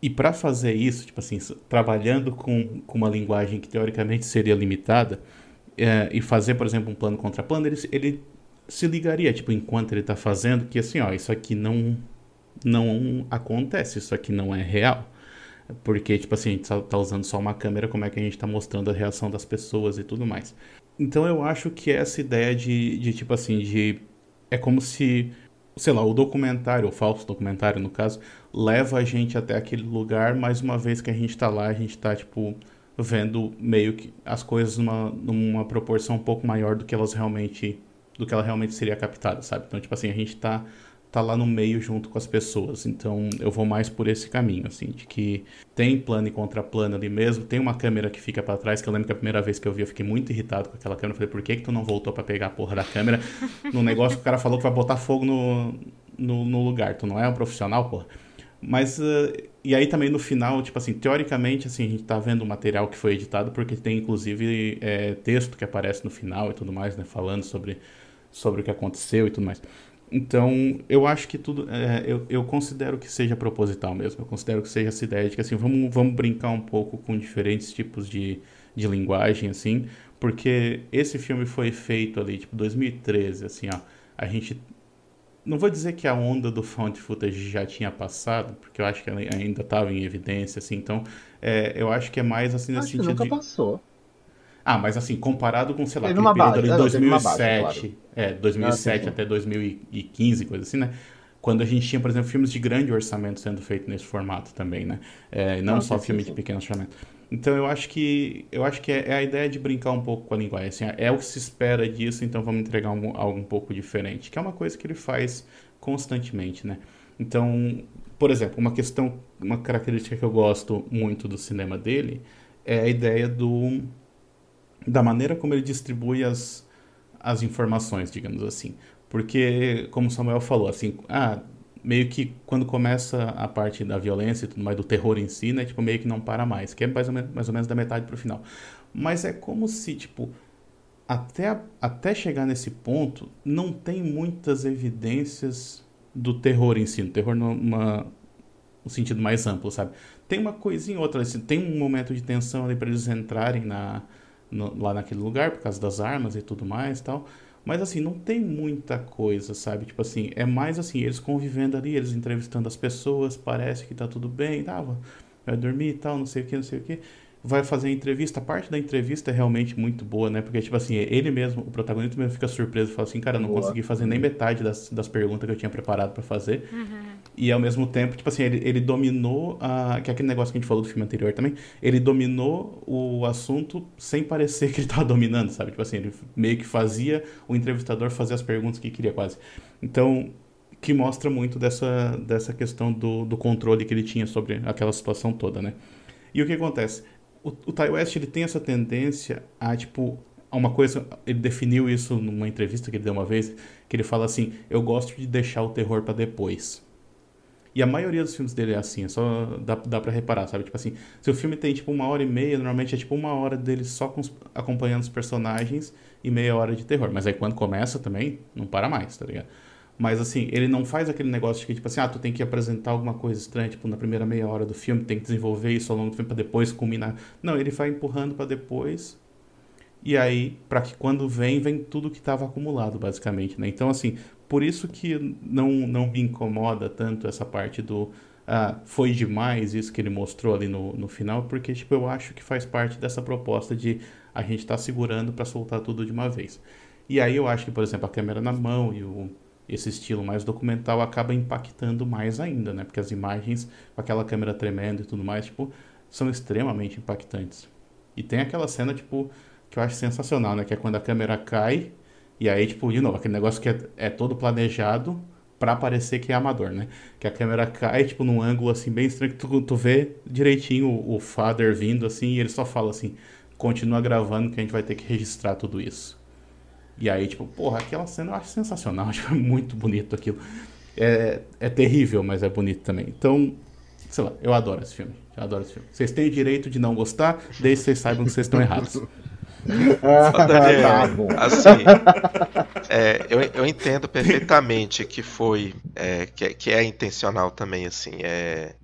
E para fazer isso, tipo assim, trabalhando com, com uma linguagem que teoricamente seria limitada, é, e fazer, por exemplo, um plano contra plano, ele, ele se ligaria, tipo, enquanto ele está fazendo, que assim, ó, isso aqui não, não acontece, isso aqui não é real. Porque, tipo assim, a gente tá usando só uma câmera, como é que a gente tá mostrando a reação das pessoas e tudo mais. Então eu acho que essa ideia de, de tipo assim, de. É como se, sei lá, o documentário, o falso documentário no caso, leva a gente até aquele lugar, mais uma vez que a gente tá lá, a gente tá, tipo, vendo meio que as coisas numa, numa proporção um pouco maior do que elas realmente. do que ela realmente seria captada, sabe? Então, tipo assim, a gente tá tá lá no meio junto com as pessoas. Então eu vou mais por esse caminho, assim, de que tem plano e contraplano ali mesmo, tem uma câmera que fica para trás, que eu lembro que a primeira vez que eu vi eu fiquei muito irritado com aquela câmera. Eu falei, por que, que tu não voltou para pegar a porra da câmera no negócio que o cara falou que vai botar fogo no, no, no lugar? Tu não é um profissional, porra. Mas, uh, e aí também no final, tipo assim, teoricamente, assim, a gente tá vendo o material que foi editado, porque tem inclusive é, texto que aparece no final e tudo mais, né, falando sobre, sobre o que aconteceu e tudo mais. Então, eu acho que tudo. É, eu, eu considero que seja proposital mesmo. Eu considero que seja essa ideia de que assim, vamos, vamos brincar um pouco com diferentes tipos de, de linguagem, assim, porque esse filme foi feito ali, tipo, 2013, assim, ó. A gente. Não vou dizer que a onda do found footage já tinha passado, porque eu acho que ela ainda estava em evidência, assim, então é, eu acho que é mais assim nesse Acho que sentido nunca de. passou. Ah, mas assim, comparado com, sei lá, aquele período ali de teve uma base, 2007, claro. é, 2007 Ah, até 2015, coisa assim, né? Quando a gente tinha, por exemplo, filmes de grande orçamento sendo feitos nesse formato também, né? É, não Ah, só sim, filme sim, de pequeno orçamento. Então eu acho que eu acho que é, é a ideia de brincar um pouco com a linguagem. Assim, é o que se espera disso, então vamos entregar algo, algo um pouco diferente, que é uma coisa que ele faz constantemente, né? Então, por exemplo, uma questão, uma característica que eu gosto muito do cinema dele é a ideia do da maneira como ele distribui as, as informações, digamos assim. Porque, como Samuel falou, assim, ah, meio que quando começa a parte da violência e tudo mais, do terror em si, né, tipo, meio que não para mais, que é mais ou, menos, mais ou menos da metade pro final. Mas é como se, tipo, até, até chegar nesse ponto, não tem muitas evidências do terror em si, do terror numa, no sentido mais amplo, sabe? Tem uma coisinha ou outra, assim, tem um momento de tensão ali para eles entrarem na, no- lá naquele lugar por causa das armas e tudo mais tal. Mas assim, não tem muita coisa, sabe? Tipo assim, é mais assim, eles convivendo ali, eles entrevistando as pessoas, parece que tá tudo bem, tá, vai dormir e tal, não sei o que, não sei o que. Vai fazer a entrevista, a parte da entrevista é realmente muito boa, né? Porque, tipo assim, ele mesmo, o protagonista mesmo fica surpreso e fala assim, cara, eu não Boa. consegui fazer nem metade das, das perguntas que eu tinha preparado pra fazer. E ao mesmo tempo, tipo assim, ele, ele dominou, a, que é aquele negócio que a gente falou do filme anterior também, ele dominou o assunto sem parecer que ele tava dominando, sabe? Tipo assim, ele meio que fazia o entrevistador fazer as perguntas que queria quase. Então, que mostra muito dessa, dessa questão do, do controle que ele tinha sobre aquela situação toda, né? E o que acontece? O, o Ty West, ele tem essa tendência a, tipo, a uma coisa, ele definiu isso numa entrevista que ele deu uma vez, que ele fala assim, eu gosto de deixar o terror pra depois. E a maioria dos filmes dele é assim, é só dá, dá pra reparar, sabe? Tipo assim, se o filme tem tipo uma hora e meia, normalmente é tipo uma hora dele só com acompanhando os personagens e meia hora de terror. Mas aí quando começa também, não para mais, tá ligado? Mas assim, ele não faz aquele negócio de que, tipo assim, ah, tu tem que apresentar alguma coisa estranha, tipo, na primeira meia hora do filme, tem que desenvolver isso ao longo do filme pra depois culminar. Não, ele vai empurrando pra depois. E aí, pra que quando vem, vem tudo que estava acumulado, basicamente, né? Então, assim, por isso que não, não me incomoda tanto essa parte do ah, foi demais isso que ele mostrou ali no, no final, porque, tipo, eu acho que faz parte dessa proposta de a gente tá segurando pra soltar tudo de uma vez. E aí eu acho que, por exemplo, a câmera na mão e o, esse estilo mais documental acaba impactando mais ainda, né? Porque as imagens com aquela câmera tremendo e tudo mais, tipo, são extremamente impactantes. E tem aquela cena, tipo, que eu acho sensacional, né? Que é quando a câmera cai e aí, tipo, de novo, aquele negócio que é, é todo planejado pra parecer que é amador, né? Que a câmera cai, tipo, num ângulo, assim, bem estranho, que tu, tu vê direitinho o, o father vindo, assim, e ele só fala assim, continua gravando que a gente vai ter que registrar tudo isso. E aí, tipo, porra, aquela cena eu acho sensacional, acho muito bonito aquilo. É, é terrível, mas é bonito também. Então, sei lá, eu adoro esse filme. Eu adoro esse filme. Vocês têm o direito de não gostar, desde que vocês saibam que vocês estão errados. Daniel, Tá bom. assim, é, eu, eu entendo perfeitamente que foi, é, que, é- que é intencional também, assim, é,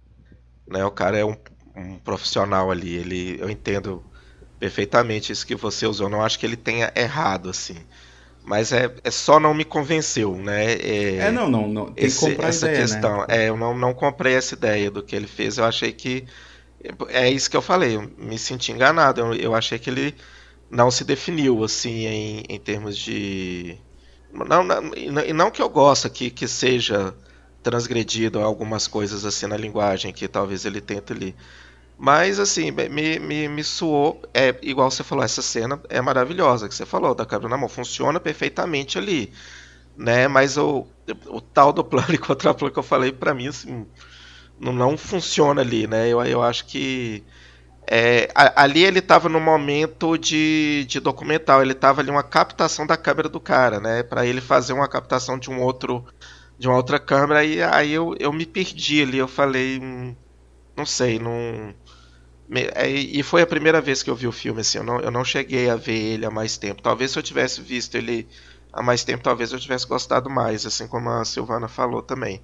né, o cara é um, um profissional ali, ele, eu entendo perfeitamente isso que você usou, eu não acho que ele tenha errado, assim, mas é, é só não me convenceu, né, É, não, não, não. Tem que esse- comprar a essa ideia, questão. né? É, eu não, não comprei essa ideia do que ele fez. Eu achei que. É isso que eu falei, eu me senti enganado. Eu, eu achei que ele não se definiu, assim, em, em termos de. Não, não, e não- que eu gosto que, que seja transgredido algumas coisas assim na linguagem que talvez ele tente ali. Mas assim, me, me, me suou, é igual você falou, essa cena é maravilhosa que você falou, da câmera na mão, funciona perfeitamente ali, né? Mas o, o tal do plano e contraplano que eu falei, pra mim, assim, não, não funciona ali, né? Eu, eu acho que é, ali ele tava no momento de, de documental, ele tava ali uma captação da câmera do cara, né? Pra ele fazer uma captação de um outro de uma outra câmera e aí eu, eu me perdi ali, eu falei, hum, não sei, não e foi a primeira vez que eu vi o filme assim, eu não, eu não cheguei a ver ele há mais tempo. Talvez se eu tivesse visto ele há mais tempo, talvez eu tivesse gostado mais, assim como a Silvana falou também.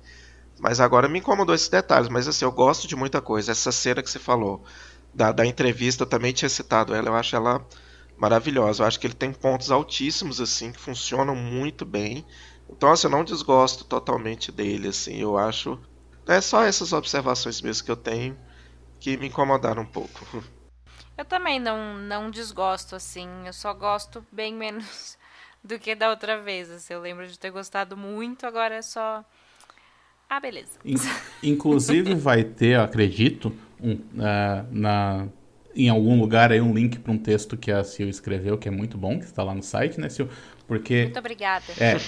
Mas agora me incomodou esses detalhes, mas assim, eu gosto de muita coisa. Essa cena que você falou da, da entrevista, eu também tinha citado ela, eu acho ela maravilhosa. Eu acho que ele tem pontos altíssimos, assim, que funcionam muito bem. Então, assim, eu não desgosto totalmente dele, assim, eu acho. É só essas observações mesmo que eu tenho que me incomodaram um pouco. Eu também não, não desgosto, assim. Eu só gosto bem menos do que da outra vez. Assim. Eu lembro de ter gostado muito, agora é só. Ah, beleza. In- Inclusive vai ter, eu acredito, um, ah, na, em algum lugar aí um link para um texto que a Sil escreveu, que é muito bom, que está lá no site, né, Sil? Porque Muito obrigada. é,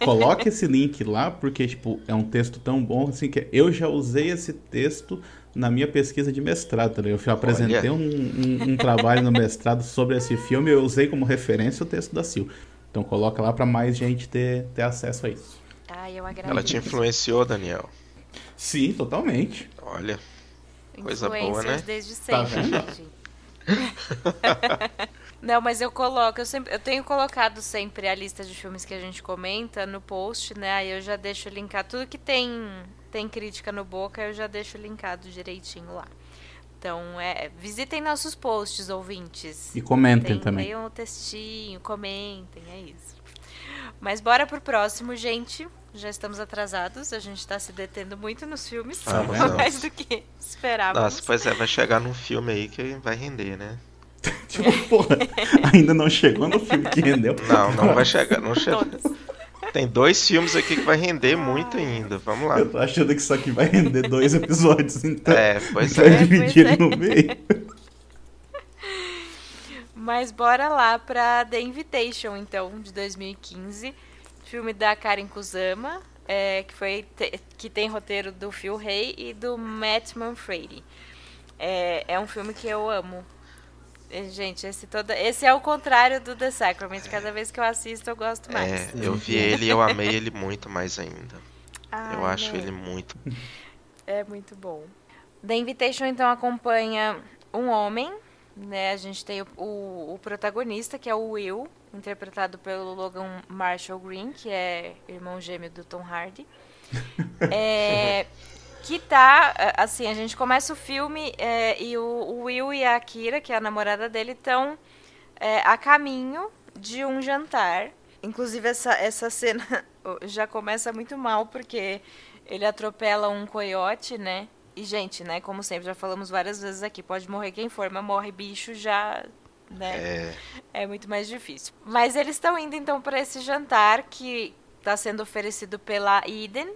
coloque esse link lá, porque tipo, é um texto tão bom assim que eu já usei esse texto na minha pesquisa de mestrado, né? Eu apresentei um, um- um trabalho no mestrado sobre esse filme e eu usei como referência o texto da Sil. Então coloca lá para mais gente ter, ter acesso a isso. Ah, eu agradeço. Ela te influenciou, Daniel. Sim, totalmente. Olha, coisa boa, né? desde Tá sempre, vendo? gente. Não, mas eu coloco, eu sempre, eu tenho colocado sempre a lista de filmes que a gente comenta no post, né? Aí eu já deixo linkar tudo que tem tem crítica no Boca, eu já deixo linkado direitinho lá. Então, é, visitem nossos posts, ouvintes. E comentem Tem, também. Leiam o textinho, comentem, é isso. Mas bora pro próximo, gente. Já estamos atrasados, a gente tá se detendo muito nos filmes, Ah, mais do que esperávamos. Nossa, pois é, vai chegar num filme aí que vai render, né? Tipo, porra, ainda não chegou no filme que rendeu. Não, não vai chegar, não chega. Tem dois filmes aqui que vai render muito ainda. Vamos lá. Eu tô achando que isso aqui vai render dois episódios, então. É, pois vai é. dividir pois é. no meio. Mas bora lá pra The Invitation, então, de 2015. Filme da Karen Kusama, é, que, foi te- que tem roteiro do Phil Hay e do Matt Manfredi. É, é um filme que eu amo. É, Gente, esse, toda, esse é o contrário do The Sacrament. Cada vez que eu assisto, eu gosto mais. É, eu vi ele e eu amei ele muito mais ainda. Ai, Eu acho né? ele muito. É muito bom. The Invitation, então, acompanha um homem, né? A gente tem o, o, o protagonista, que é o Will, interpretado pelo Logan Marshall Green, que é irmão gêmeo do Tom Hardy. É, que tá, a- assim, a gente começa o filme é, e o, o Will e a Akira, que é a namorada dele, estão é, a caminho de um jantar. Inclusive, essa, essa cena já começa muito mal, porque ele atropela um coiote, né? E, gente, né, como sempre, já falamos várias vezes aqui, pode morrer quem for, mas morre bicho já, né? É, É muito mais difícil. Mas eles estão indo então para esse jantar que está sendo oferecido pela Eden,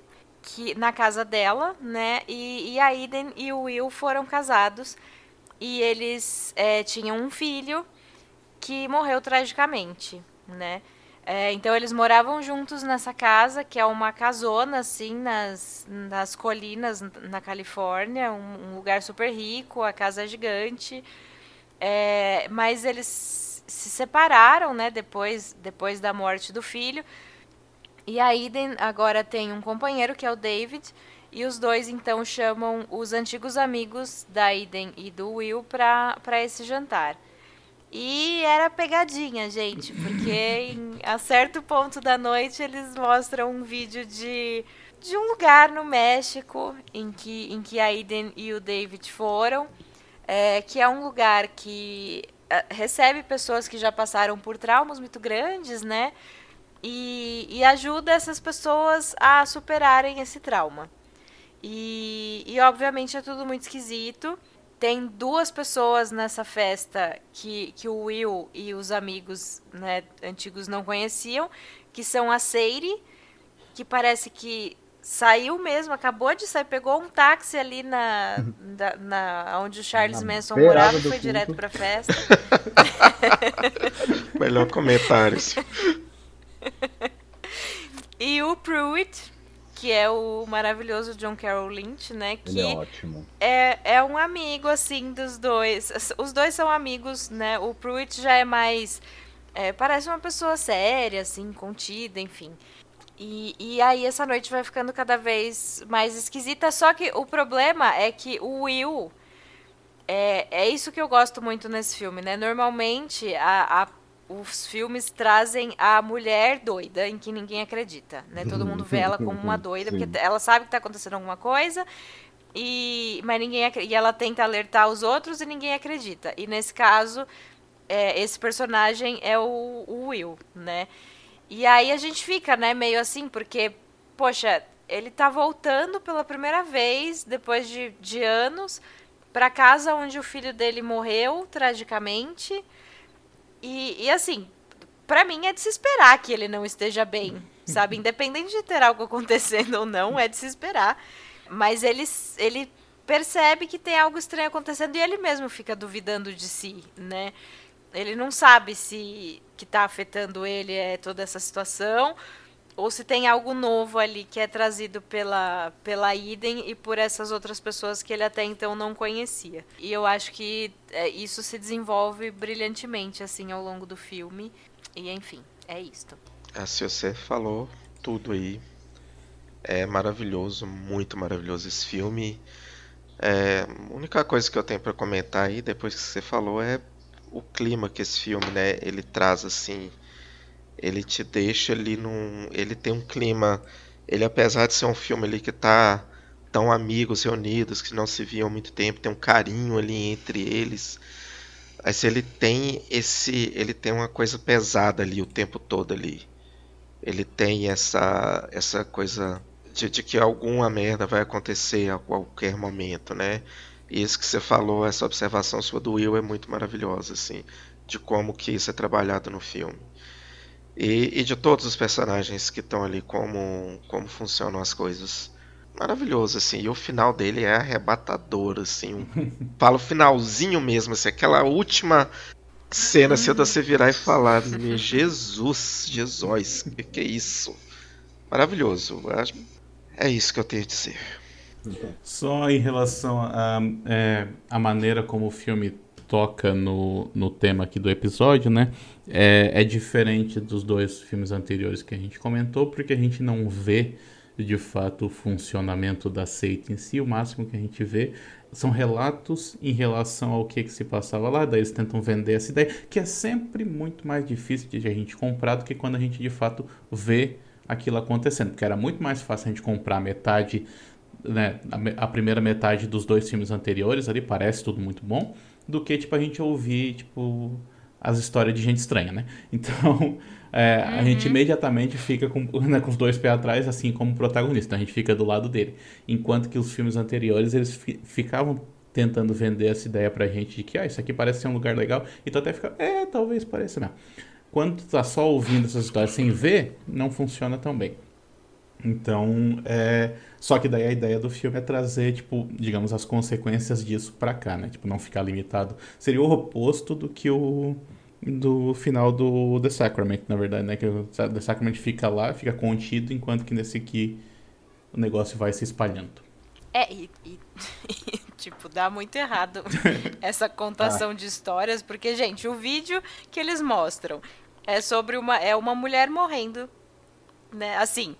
que na casa dela, né? E, e a Eden e o Will foram casados e eles é, tinham um filho que morreu tragicamente, né? É, então eles moravam juntos nessa casa, que é uma casona, assim, nas, nas colinas na Califórnia, um, um lugar super rico, a casa é gigante. É, mas eles se separaram, né, depois, depois da morte do filho. E a Eden agora tem um companheiro, que é o David, e os dois então chamam os antigos amigos da Eden e do Will para esse jantar. E era pegadinha, gente, porque em, a certo ponto da noite eles mostram um vídeo de, de um lugar no México em que, em que a Aiden e o David foram, é, que é um lugar que é, recebe pessoas que já passaram por traumas muito grandes, né? E, e ajuda essas pessoas a superarem esse trauma. E, e obviamente é tudo muito esquisito tem duas pessoas nessa festa que, que o Will e os amigos né, antigos não conheciam, que são a Seiri, que parece que saiu mesmo, acabou de sair, pegou um táxi ali na, na, na onde o Charles na Manson morava e foi direto pra festa. Melhor comentário. e o Pruitt, que é o maravilhoso John Carroll Lynch, né? Que Ele é ótimo. É, é um amigo, assim, dos dois. Os dois são amigos, né? O Pruitt já é mais. É, parece uma pessoa séria, assim, contida, enfim. E, e aí essa noite vai ficando cada vez mais esquisita. Só que o problema é que o Will. É, é isso que eu gosto muito nesse filme, né? Normalmente a, a os filmes trazem a mulher doida em que ninguém acredita, né? Todo mundo vê ela como uma doida Sim. porque ela sabe que está acontecendo alguma coisa e mas ninguém e ela tenta alertar os outros e ninguém acredita. E nesse caso, é, esse personagem é o, o, Will, né? E aí a gente fica, né, meio assim, porque poxa, ele tá voltando pela primeira vez depois de, de anos para casa onde o filho dele morreu tragicamente e, e assim, para mim é de se esperar que ele não esteja bem, sabe? Independente de ter algo acontecendo ou não, é de se esperar. Mas ele, ele percebe que tem algo estranho acontecendo e ele mesmo fica duvidando de si, né? Ele não sabe se que está afetando ele é toda essa situação ou se tem algo novo ali que é trazido pela, pela Iden e por essas outras pessoas que ele até então não conhecia. E eu acho que é, isso se desenvolve brilhantemente assim ao longo do filme. E enfim, é isto. Ah, se você falou tudo aí. É maravilhoso, muito maravilhoso esse filme. É, a única coisa que eu tenho para comentar aí, depois que você falou, é o clima que esse filme, né, ele traz assim ele te deixa ali num. Ele tem um clima. Ele, apesar de ser um filme ali que tá tão amigos reunidos, que não se viam há muito tempo, tem um carinho ali entre eles. Mas ele tem esse. Ele tem uma coisa pesada ali o tempo todo ali. Ele tem essa. essa coisa de, de que alguma merda vai acontecer a qualquer momento, né? E isso que você falou, essa observação sua do Will é muito maravilhosa, assim, de como que isso é trabalhado no filme. E, e de todos os personagens que estão ali, como, como funcionam as coisas. Maravilhoso, assim. E o final dele é arrebatador, assim. Um, fala o finalzinho mesmo, assim. Aquela última cena, assim, de você virar e falar: Jesus, Jesus, que que é isso? Maravilhoso. É isso que eu tenho a dizer. Só em relação à a, é, a maneira como o filme toca no, no tema aqui do episódio, né? É, é diferente dos dois filmes anteriores que a gente comentou, porque a gente não vê de fato o funcionamento da seita em si. O máximo que a gente vê são relatos em relação ao que, que se passava lá. Daí eles tentam vender essa ideia, que é sempre muito mais difícil de a gente comprar do que quando a gente de fato vê aquilo acontecendo. Porque era muito mais fácil a gente comprar metade, né, a, a primeira metade dos dois filmes anteriores ali, parece tudo muito bom do que, tipo, a gente ouvir, tipo, as histórias de gente estranha, né? Então, é, uhum. a gente imediatamente fica com, né, com os dois pés atrás, assim como protagonista. A gente fica do lado dele. Enquanto que os filmes anteriores, eles fi ficavam tentando vender essa ideia pra gente de que, ah, isso aqui parece ser um lugar legal. E tu até fica, é, talvez pareça mesmo. Quando tu tá só ouvindo essas histórias sem ver, não funciona tão bem. Então, é... só que daí a ideia do filme é trazer, tipo, digamos, as consequências disso para cá, né? Tipo, não ficar limitado. Seria o oposto do que o do final do The Sacrament, na verdade, né? Que o The Sacrament fica lá, fica contido, enquanto que nesse aqui o negócio vai se espalhando. É, e, e tipo, dá muito errado essa contação ah. de histórias, porque, gente, o vídeo que eles mostram é sobre uma, é uma mulher morrendo, né? Assim,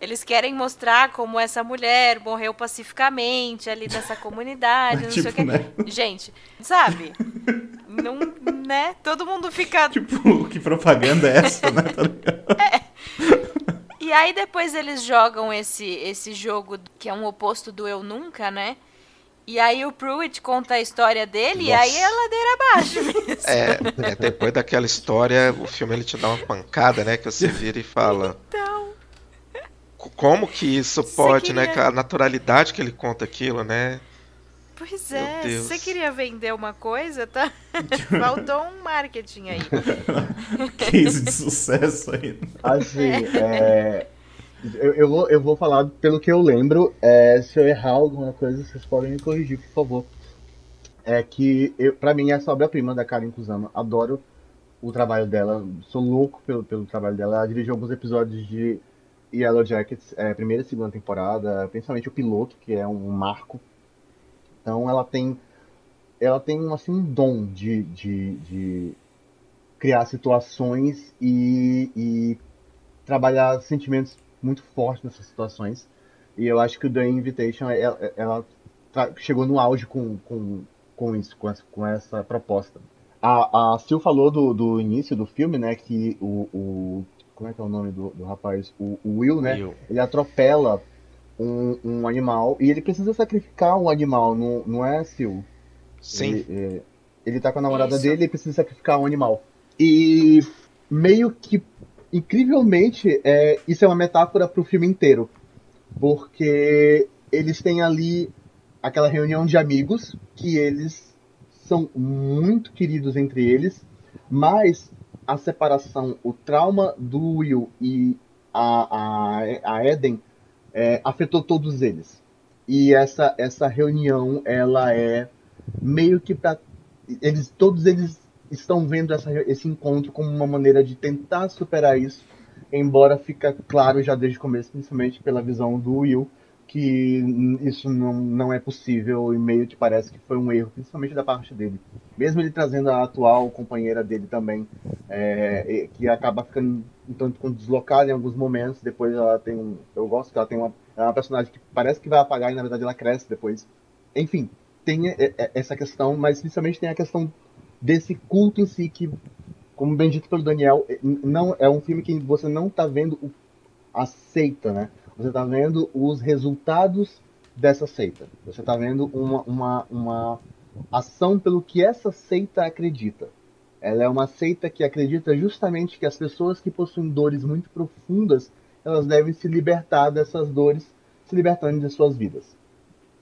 Eles querem mostrar como essa mulher morreu pacificamente ali nessa comunidade, não Tipo, sei o quê. né? Gente, sabe? Não, né? Todo mundo fica. Tipo, que propaganda é essa, né? Tá ligado? E aí depois eles jogam esse, esse jogo que é um oposto do Eu Nunca, né? E aí o Pruitt conta a história dele e aí é Nossa. ladeira abaixo mesmo. É, é, depois daquela história, o filme ele te dá uma pancada, né? Que você vira e fala. Então, "Co- Como que isso pode, né? queria- Com a naturalidade que ele conta aquilo, né? pois é, você queria vender uma coisa, tá? Faltou um marketing aí. Case de sucesso aí. Assim, é, eu, eu, vou, eu vou falar pelo que eu lembro. é, se eu errar alguma coisa, vocês podem me corrigir, por favor. É que, eu, pra mim, essa obra-prima da Karen Kusama. Adoro o trabalho dela. Sou louco pelo, pelo trabalho dela. Ela dirigiu alguns episódios de Yellow Jackets, é, primeira e segunda temporada. Principalmente o piloto, que é um marco. Então, ela tem... Ela tem, assim, um dom de, de, de criar situações e, e trabalhar sentimentos muito fortes nessas situações. E eu acho que o The Invitation, ela, ela tra- chegou no auge com, com, com isso, com essa, com essa proposta. A, a Sil falou do, do início do filme, né, que o, o como é que é o nome do, do rapaz? O, o Will, né, Will. ele atropela um, um animal e ele precisa sacrificar um animal, não, não é, Sil? Sim. Ele, é, ele tá com a namorada Isso. dele e precisa sacrificar um animal. E meio que, incrivelmente, é, isso é uma metáfora pro filme inteiro. Porque eles têm ali aquela reunião de amigos que eles são muito queridos entre eles, mas a separação, o trauma do Will e a, a, a Eden é, afetou todos eles. E essa, essa reunião, ela é meio que para eles todos eles estão vendo essa, esse encontro como uma maneira de tentar superar isso, embora fica claro já desde o começo, principalmente pela visão do Will, que isso não, não é possível e meio que parece que foi um erro, principalmente da parte dele. Mesmo ele trazendo a atual companheira dele também, é, que acaba ficando um tanto deslocada em alguns momentos, depois ela tem um... Eu gosto que ela tem uma, é uma personagem que parece que vai apagar e na verdade ela cresce depois. Enfim, tem essa questão, mas principalmente tem a questão desse culto em si que, como bem dito pelo Daniel, não é um filme que você não está vendo o, a seita, né? Você está vendo os resultados dessa seita. Você está vendo uma, uma, uma ação pelo que essa seita acredita. Ela é uma seita que acredita justamente que as pessoas que possuem dores muito profundas, elas devem se libertar dessas dores, se libertando de suas vidas.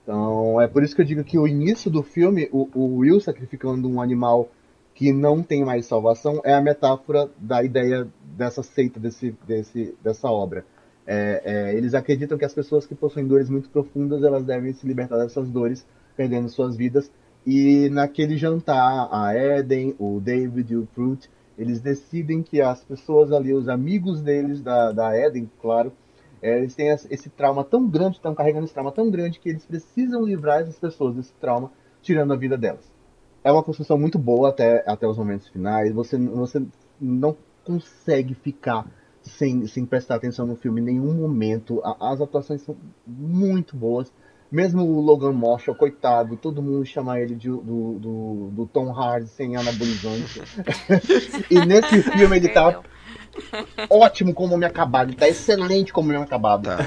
Então, é por isso que eu digo que o início do filme, o, o Will sacrificando um animal que não tem mais salvação, é a metáfora da ideia dessa seita, desse, desse, dessa obra. É, é, eles acreditam que as pessoas que possuem dores muito profundas, elas devem se libertar dessas dores, perdendo suas vidas. E naquele jantar, a Eden, o David e o Fruit, eles decidem que as pessoas ali, os amigos deles, da, da Eden, claro, é, eles têm esse trauma tão grande, estão carregando esse trauma tão grande que eles precisam livrar essas pessoas desse trauma, tirando a vida delas. É uma construção muito boa até, até os momentos finais. Você, você não consegue ficar sem, sem prestar atenção no filme em nenhum momento. A- as atuações são muito boas. Mesmo o Logan Marshall, coitado, todo mundo chama ele de, do, do, do Tom Hardy sem anabolizante. e nesse filme ele tá ótimo como homem acabado, ele tá excelente como homem acabado. Tá.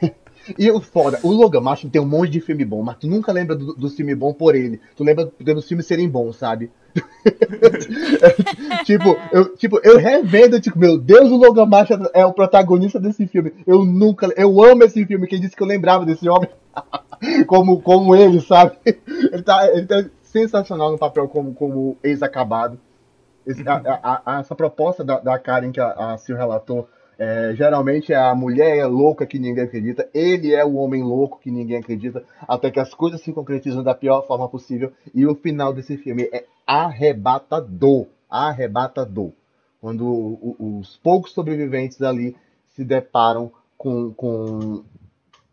E o foda, o Logan Marshall tem um monte de filme bom, mas tu nunca lembra do, do filme bom por ele. Tu lembra dos filmes serem bons, sabe? tipo, eu, tipo, eu revendo, tipo, meu Deus, o Logan Marshall é o protagonista desse filme. Eu nunca, eu amo esse filme. Quem disse que eu lembrava desse homem como, como ele, sabe? Ele tá, ele tá sensacional no papel como, como ex-acabado. Essa proposta da, da Karen que a, a Sil relatou, é, geralmente é a mulher louca que ninguém acredita, ele é o homem louco que ninguém acredita, até que as coisas se concretizam da pior forma possível. E o final desse filme é arrebatador, arrebatador. Quando os poucos sobreviventes ali se deparam com, com,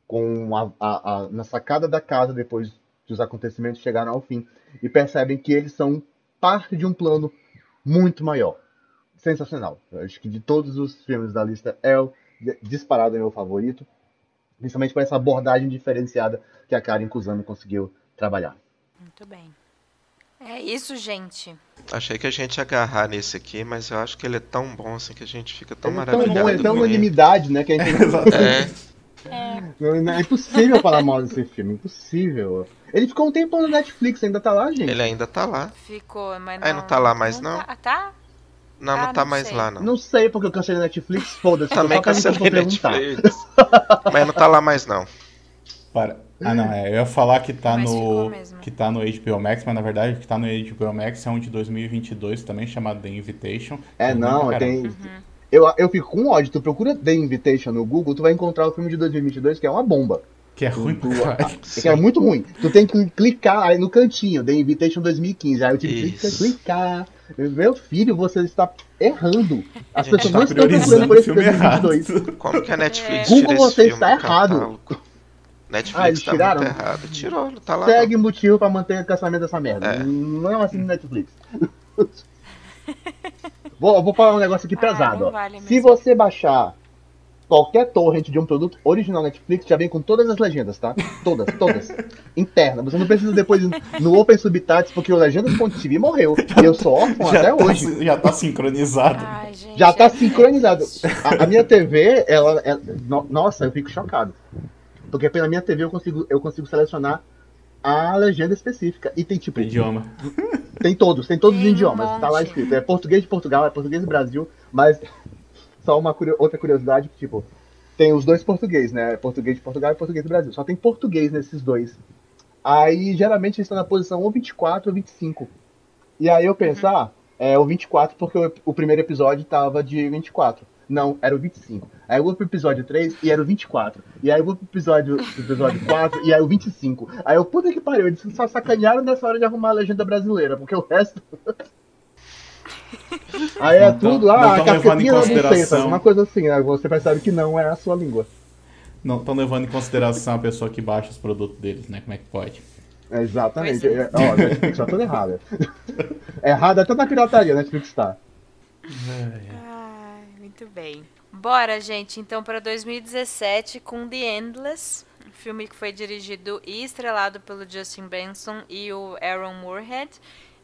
com a, a, a- na sacada da casa depois que os acontecimentos chegaram ao fim e percebem que eles são parte de um plano muito maior. Sensacional. Eu acho que de todos os filmes da lista é o disparado é meu favorito. Principalmente por essa abordagem diferenciada que a Karen Kusama conseguiu trabalhar. Muito bem. É isso, gente. Achei que a gente ia agarrar nesse aqui, mas eu acho que ele é tão bom assim que a gente fica tão Ele é maravilhado. tão bom, é tão com ele. unanimidade, né? Que a gente É, Não, não, é impossível falar mal desse filme, impossível. Ele ficou um tempo no Netflix, ainda tá lá, gente. ele ainda tá lá. Ficou, mas não. Ah, não tá lá mais, não? Tá? tá? Não, Ah, não tá não mais sei. lá, não. Não sei porque eu cancelei Netflix, foda-se. Também cancelei. Netflix. Mas não tá lá mais, não. Para. Ah, não, é. Eu ia falar que tá Mas no. Que tá no HBO Max, mas na verdade o que tá no HBO Max é um de 2022 também, chamado The Invitation. É, não, pra tem. Uhum. Eu, eu fico com ódio. Tu procura The Invitation no Google, tu vai encontrar o filme de 2022 que é uma bomba. Que é ruim pra Tu- caralho. que é muito ruim. Tu tem que clicar aí no cantinho, The Invitation 2015. Aí eu tive que Isso. clicar. Meu filho, você está errando. As Gente, pessoas Tá não estão procurando por o esse filme errado. 2022. Como que a Netflix Google, tira esse você filme está do errado. catálogo? Netflix Ah, eles tá tiraram? muito errado. Tirou, não tá lá. Segue não. motivo pra manter o cancelamento dessa merda. É. Não assim no Netflix. vou, vou falar um negócio aqui Ah, pesado. vale Se você baixar qualquer torrent de um produto original Netflix, já vem com todas as legendas, tá? Todas, todas. Interna. Você não precisa depois ir no Open Subtitles, porque o Legendas.tv morreu. E eu sou órfão até tá, hoje. já tá sincronizado. Ai, gente. Já tá é- sincronizado. A, a minha TV, ela, ela- no- Nossa, eu fico chocado. Porque pela minha TV eu consigo, eu consigo selecionar a legenda específica. E tem tipo. Idioma. Tem todos, tem todos Tem os um idiomas. Tá lá escrito. É português de Portugal, é português do Brasil, mas só uma curio- outra curiosidade, que, tipo, tem os dois português, né? Português de Portugal e português do Brasil. Só tem português nesses dois. Aí geralmente eles estão na posição ou 24 ou 25. E aí eu penso, Uhum. ah, é o 24 porque o, o primeiro episódio tava de 24. Não, era o 25. Aí eu vou pro episódio 3 e era o 24. E aí eu vou pro episódio, pro episódio 4 e aí o 25. Aí eu, puta que pariu, eles só sacanearam nessa hora de arrumar a legenda brasileira, porque o resto. aí é Não tudo, não ah, tão a da licença, uma coisa assim, né? Você percebe que não é a sua língua. Não estão levando em consideração a pessoa que baixa os produtos deles, né? Como é que pode? Exatamente. Pois é. É, Ó, Netflix tá toda errada. Errada até na pirataria, Netflix tá. Ai, muito bem. Bora, gente, então para 2017 com The Endless, um filme que foi dirigido e estrelado pelo Justin Benson e o Aaron Moorhead,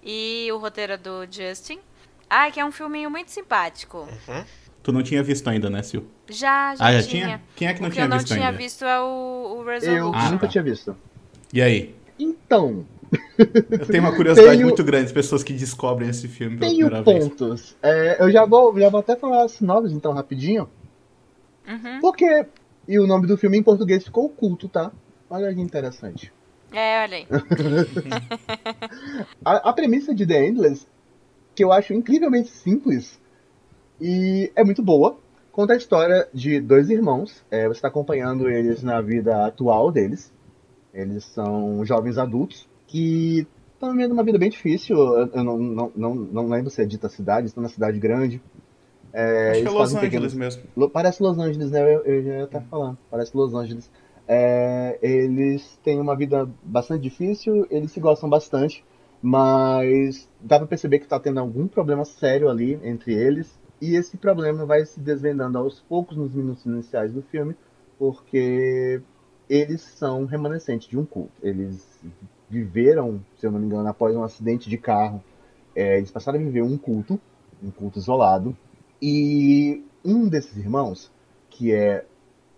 e o roteiro é do Justin. Ah, que é um filminho muito simpático. Uhum. Tu não tinha visto ainda, né, Sil? Já, já Ah, já tinha. tinha? Quem é que não o que tinha eu não visto tinha ainda? visto é o, o Eu Resolution. Ah, nunca tá. tinha visto. E aí? Então, Eu tenho uma curiosidade Tenho- muito grande pessoas que descobrem esse filme pela tenho primeira vez. pontos. É, eu já vou, já vou até falar as novas então rapidinho. Uhum. Porque. E o nome do filme em português ficou oculto, tá? Olha que interessante. É, olha aí. A, a premissa de The Endless, que eu acho incrivelmente simples e é muito boa, conta a história de dois irmãos. É, você está acompanhando eles na vida atual deles. Eles são jovens adultos que estão vivendo uma vida bem difícil. Eu, não, não, não, não lembro se é dita cidade, estão na cidade grande. É, Acho que é Los Angeles pequenos- mesmo. Parece Los Angeles, né? Eu, eu já ia estar falando. Parece Los Angeles. É, eles têm uma vida bastante difícil, eles se gostam bastante, mas dá pra perceber que tá tendo algum problema sério ali entre eles. E esse problema vai se desvendando aos poucos nos minutos iniciais do filme, porque eles são remanescentes de um culto. Eles viveram, se eu não me engano, após um acidente de carro. É, eles passaram a viver um culto, um culto isolado. E um desses irmãos, que é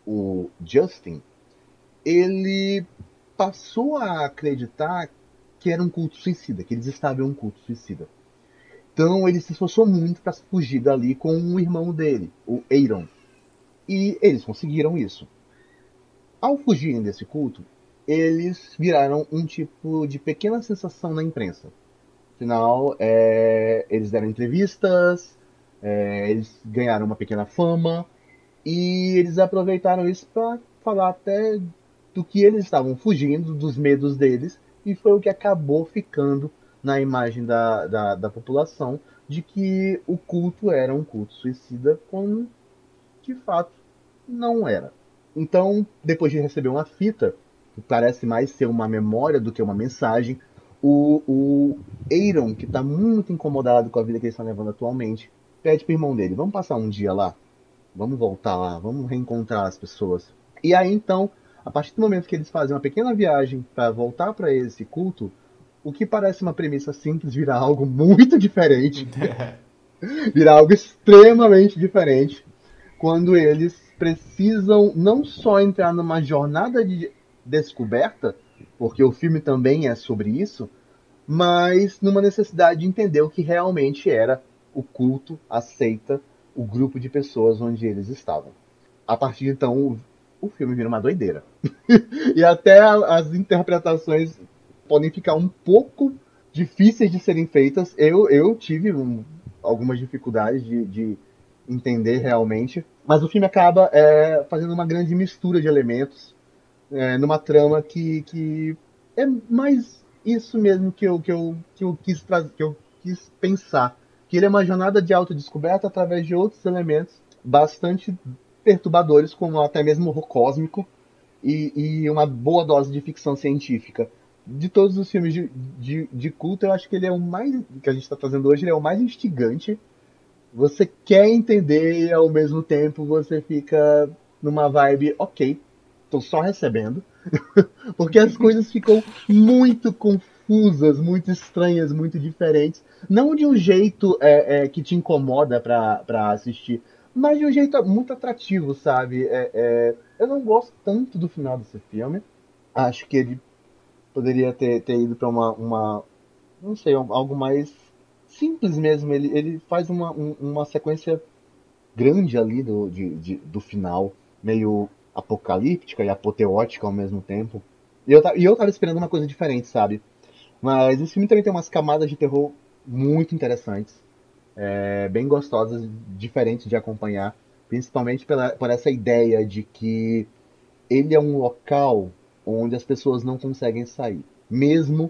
o Justin, ele passou a acreditar que era um culto suicida, que eles estavam em um culto suicida. Então ele se esforçou muito para fugir dali com o irmão dele, o Aaron. E eles conseguiram isso. Ao fugirem desse culto, eles viraram um tipo de pequena sensação na imprensa. Afinal, é, eles deram entrevistas, é, eles ganharam uma pequena fama e eles aproveitaram isso para falar até do que eles estavam fugindo, dos medos deles, e foi o que acabou ficando na imagem da, da, da população de que o culto era um culto suicida, quando de fato não era. Então, depois de receber uma fita, que parece mais ser uma memória do que uma mensagem, o, o Aaron, que está muito incomodado com a vida que eles estão levando atualmente, pede pro irmão dele, vamos passar um dia lá? Vamos voltar lá, vamos reencontrar as pessoas. E aí então, a partir do momento que eles fazem uma pequena viagem para voltar para esse culto, o que parece uma premissa simples vira algo muito diferente. vira algo extremamente diferente quando eles precisam não só entrar numa jornada de descoberta, porque o filme também é sobre isso, mas numa necessidade de entender o que realmente era o culto, a seita, o grupo de pessoas onde eles estavam. A partir de então, o, filme vira uma doideira. e até as interpretações podem ficar um pouco difíceis de serem feitas. Eu, eu tive um, algumas dificuldades de, de, entender realmente, mas o filme acaba é, fazendo uma grande mistura de elementos é, numa trama que, que é mais isso mesmo que eu, que eu, que eu, quis, que eu quis pensar. Que ele é uma jornada de autodescoberta através de outros elementos bastante perturbadores, como até mesmo o cósmico, e, e uma boa dose de ficção científica de todos os filmes de, de, de, culto, eu acho que ele é o mais. que a gente está fazendo hoje, ele é o mais instigante. Você quer entender e ao mesmo tempo você fica numa vibe, ok, tô só recebendo. Porque as coisas ficam muito confusas, muito estranhas, muito diferentes. Não de um jeito é, é, que te incomoda pra, assistir, mas de um jeito muito atrativo, sabe? É, é, eu não gosto tanto do final desse filme. Acho que ele poderia ter, ter ido para uma, uma. Não sei, algo mais simples mesmo. Ele, ele faz uma, uma sequência grande ali do, de, de, do final, meio apocalíptica e apoteótica ao mesmo tempo. E eu, e eu tava esperando uma coisa diferente, sabe? Mas esse filme também tem umas camadas de terror muito interessantes, é, bem gostosas, diferentes de acompanhar, principalmente pela, por essa ideia de que ele é um local onde as pessoas não conseguem sair. Mesmo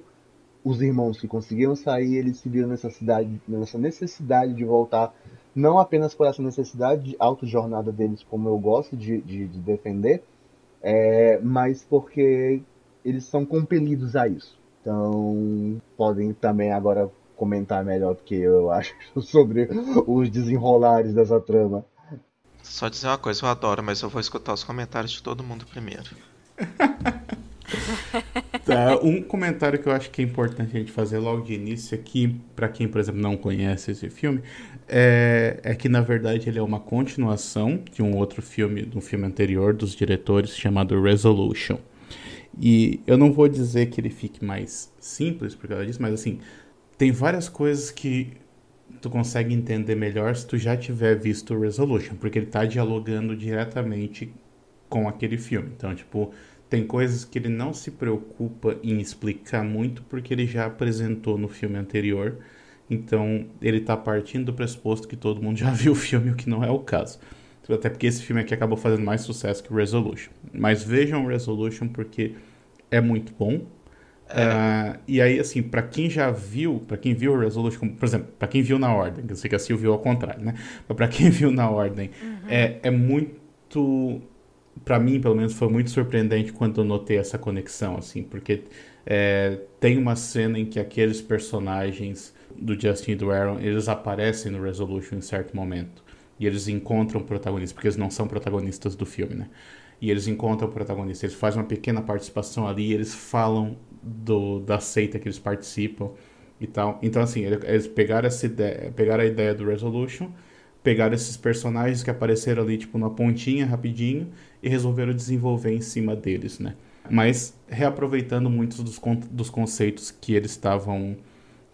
os irmãos que conseguiram sair, eles se viram nessa, cidade, nessa necessidade de voltar, não apenas por essa necessidade de auto-jornada deles, como eu gosto de, de, de defender, é, mas porque eles são compelidos a isso. Então, podem também agora comentar melhor do que eu acho sobre os desenrolares dessa trama. Só dizer uma coisa, eu adoro, mas eu vou escutar os comentários de todo mundo primeiro. tá, um comentário que eu acho que é importante a gente fazer logo de início aqui, para quem, por exemplo, não conhece esse filme, é, é, que na verdade ele é uma continuação de um outro filme, de um filme anterior dos diretores chamado Resolution. E eu não vou dizer que ele fique mais simples por causa disso, mas assim, tem várias coisas que tu consegue entender melhor se tu já tiver visto Resolution, porque ele está dialogando diretamente com aquele filme. Então, tipo, tem coisas que ele não se preocupa em explicar muito porque ele já apresentou no filme anterior. Então, ele está partindo do pressuposto que todo mundo já viu o filme, o que não é o caso. Até porque esse filme aqui acabou fazendo mais sucesso que Resolution. Mas vejam Resolution porque é muito bom. É. Uh, e aí, assim, para quem já viu, para quem viu Resolution, por exemplo, para quem viu na ordem, eu sei que a Sil viu ao contrário, né? Mas pra quem viu na ordem, uhum. é, é muito para mim, pelo menos, foi muito surpreendente quando eu notei essa conexão, assim, porque é, tem uma cena em que aqueles personagens do Justin e do Aaron, eles aparecem no Resolution em certo momento. E eles encontram o protagonista, porque eles não são protagonistas do filme, né? E eles encontram o protagonista, eles fazem uma pequena participação ali, eles falam do, da seita que eles participam e tal. Então, assim, eles pegaram, essa ideia, pegaram a ideia do Resolution, pegaram esses personagens que apareceram ali, tipo, na pontinha, rapidinho, e resolveram desenvolver em cima deles, né? Mas reaproveitando muitos dos, dos conceitos que eles estavam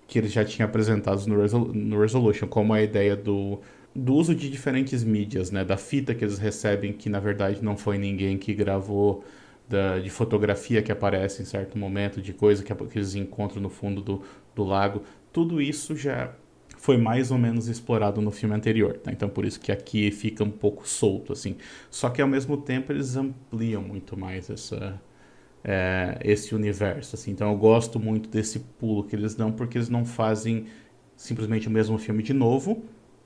que eles já tinham apresentados no, Resol no Resolution, como a ideia do, do uso de diferentes mídias, né? Da fita que eles recebem, que na verdade não foi ninguém que gravou, da, de fotografia que aparece em certo momento, de coisa que, que eles encontram no fundo do, do lago. Tudo isso já foi mais ou menos explorado no filme anterior. Tá? Então por isso que aqui fica um pouco solto assim. Só que ao mesmo tempo eles ampliam muito mais essa é, esse universo. Assim. Então eu gosto muito desse pulo que eles dão porque eles não fazem simplesmente o mesmo filme de novo,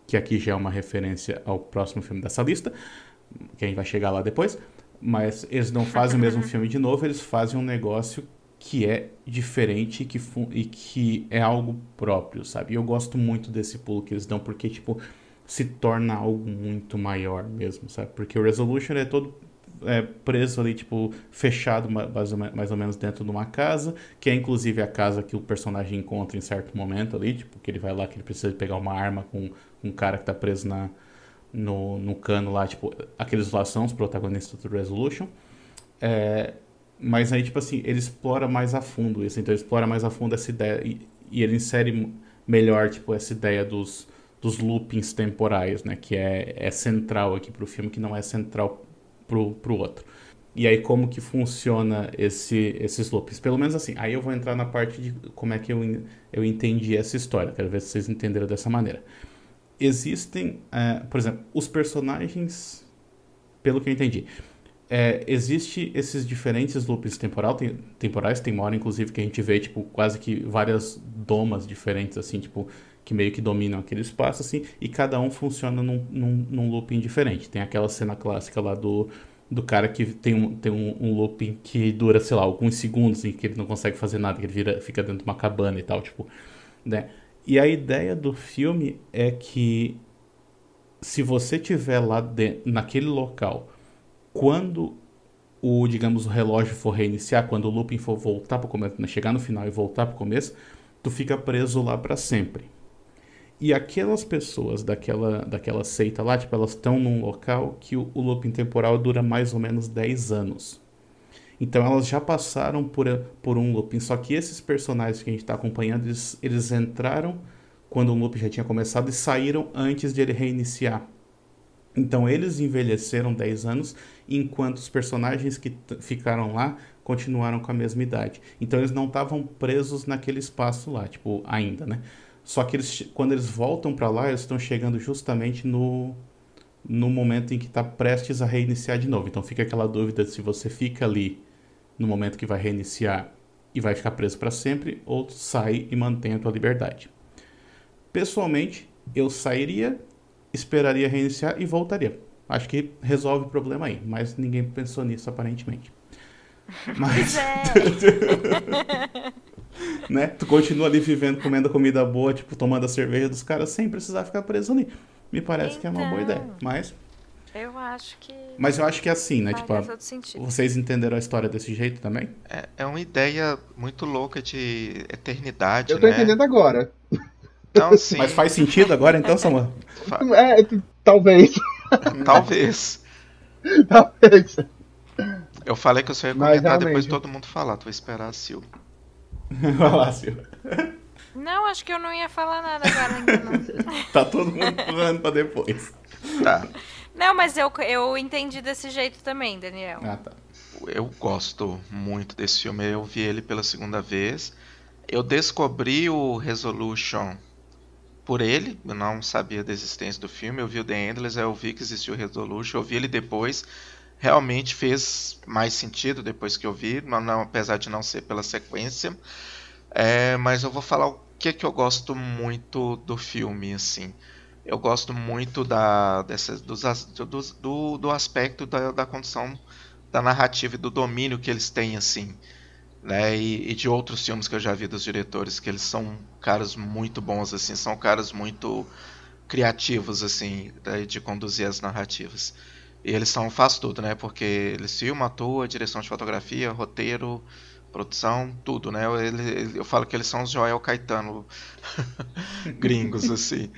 que aqui já é uma referência ao próximo filme dessa lista, que a gente vai chegar lá depois. Mas eles não fazem o mesmo filme de novo, eles fazem um negócio que é diferente que e que é algo próprio, sabe? E eu gosto muito desse pulo que eles dão, porque, tipo, se torna algo muito maior mesmo, sabe? Porque o Resolution é todo é, preso ali, tipo, fechado mais ou, mais ou menos dentro de uma casa, que é inclusive a casa que o personagem encontra em certo momento ali, tipo, que ele vai lá que ele precisa pegar uma arma com um cara que tá preso na, no, no cano lá, tipo, aqueles lá são os protagonistas do Resolution. É, mas aí, tipo assim, ele explora mais a fundo isso, então ele explora mais a fundo essa ideia e, e ele insere melhor, tipo, essa ideia dos dos loopings temporais, né? Que é, é central aqui para o filme, que não é central pro, pro outro. E aí como que funciona esse, esses loopings? Pelo menos assim, aí eu vou entrar na parte de como é que eu, eu entendi essa história. Quero ver se vocês entenderam dessa maneira. Existem, é, por exemplo, os personagens, pelo que eu entendi, é, existe esses diferentes loops temporal, tem, temporais, tem uma hora inclusive que a gente vê, tipo, quase que várias domas diferentes, assim, tipo, que meio que dominam aquele espaço, assim, e cada um funciona num, num, num looping diferente. Tem aquela cena clássica lá do, do cara que tem, um, tem um, um looping que dura, sei lá, alguns segundos, em que ele não consegue fazer nada, que ele vira, fica dentro de uma cabana e tal, tipo, né? E a ideia do filme é que se você tiver lá naquele local, quando o, digamos, o relógio for reiniciar, quando o looping for voltar para o começo, né, chegar no final e voltar para o começo, tu fica preso lá para sempre. E aquelas pessoas daquela, daquela seita lá, tipo, elas estão num local que o, o looping temporal dura mais ou menos 10 anos. Então elas já passaram por, por um looping. Só que esses personagens que a gente está acompanhando, eles, eles entraram quando o looping já tinha começado e saíram antes de ele reiniciar. Então eles envelheceram 10 anos, enquanto os personagens que ficaram lá continuaram com a mesma idade. Então eles não estavam presos naquele espaço lá, tipo, ainda, né? Só que eles, quando eles voltam para lá, eles estão chegando justamente no, no momento em que está prestes a reiniciar de novo. Então fica aquela dúvida se você fica ali no momento que vai reiniciar e vai ficar preso para sempre, ou sai e mantém a tua liberdade. Pessoalmente, eu sairia, esperaria reiniciar e voltaria. Acho que resolve o problema aí, mas ninguém pensou nisso aparentemente. Mas... É. né? Tu continua ali vivendo, comendo comida boa, tipo, tomando a cerveja dos caras sem precisar ficar preso ali. Me parece então, que é uma boa ideia, então, mas... Eu acho que... Mas eu acho que é assim, né? Tipo, vocês entenderam a história desse jeito também? É, é uma ideia muito louca de eternidade, Eu tô né? entendendo agora. Então, sim. Mas faz sentido agora, então, Samuel? É, talvez. Talvez. talvez. Eu falei que eu só ia comentar depois de todo mundo falar. Tu vai esperar a Sil. Vai lá, Silvia. Não, acho que eu não ia falar nada agora ainda não. tá todo mundo falando pra depois. Tá. Não, mas eu, eu entendi desse jeito também, Daniel. Ah, tá. Eu gosto muito desse filme. Eu vi ele pela segunda vez. Eu descobri o Resolution por ele. Eu não sabia da existência do filme. Eu vi o The Endless, aí eu vi que existiu o Resolution. Eu vi ele depois realmente fez mais sentido depois que eu vi, não, apesar de não ser pela sequência. É, mas eu vou falar o que, que eu gosto muito do filme, assim. Eu gosto muito da, dessas, dos, do, do, aspecto da, da condição da narrativa e do domínio que eles têm, assim. Né? E, e, de outros filmes que eu já vi dos diretores, que eles são caras muito bons, assim, são caras muito criativos, assim, de conduzir as narrativas. E eles são faz tudo, né? Porque eles filmam, atuam, direção de fotografia, roteiro, produção, tudo, né? Eu, ele, eu falo que eles são os Joel Caetano gringos, assim.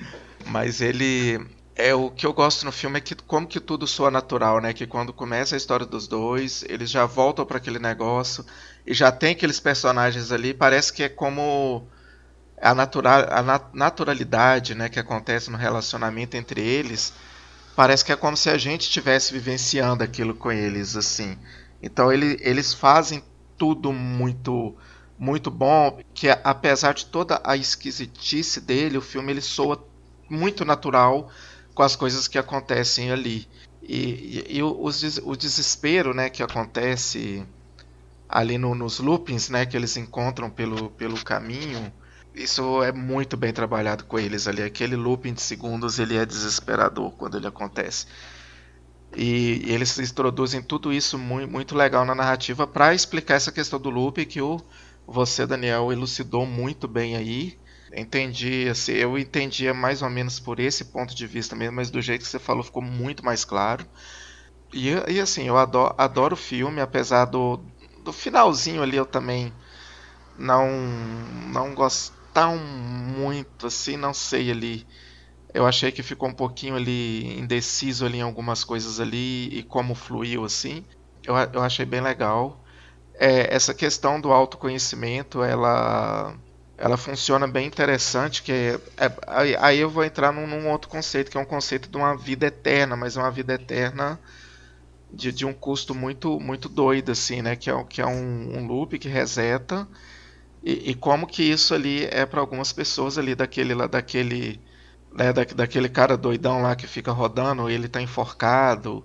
Mas ele. É o que eu gosto no filme é que como que tudo soa natural, né? Que quando começa a história dos dois, eles já voltam para aquele negócio e já tem aqueles personagens ali, parece que é como a, natural, a nat naturalidade, né, que acontece no relacionamento entre eles parece que é como se a gente estivesse vivenciando aquilo com eles, assim. Então ele, eles fazem tudo muito muito bom, que apesar de toda a esquisitice dele, o filme ele soa muito natural com as coisas que acontecem ali. E, e, e o, o, desespero né, que acontece ali no, nos loopings né, que eles encontram pelo, pelo caminho isso é muito bem trabalhado com eles ali. Aquele looping de segundos ele é desesperador quando ele acontece. E, e eles introduzem tudo isso muito, muito legal na narrativa para explicar essa questão do loop que o você, Daniel, elucidou muito bem aí. Entendi, assim, eu entendia mais ou menos por esse ponto de vista mesmo, mas do jeito que você falou ficou muito mais claro. E, e assim, eu adoro, adoro o filme, apesar do, do finalzinho ali eu também não não gostar muito, assim, não sei ali. Eu achei que ficou um pouquinho ali indeciso ali em algumas coisas ali e como fluiu assim. Eu, eu achei bem legal. É, essa questão do autoconhecimento, ela ela funciona bem interessante, que é, é, aí, eu vou entrar num, num, outro conceito, que é um conceito de uma vida eterna, mas uma vida eterna de, de um custo muito muito doido, assim, né? Que é, que é um, um loop que reseta, e, e, como que isso ali é para algumas pessoas ali daquele lá, daquele, né, da, daquele cara doidão lá que fica rodando, ele tá enforcado,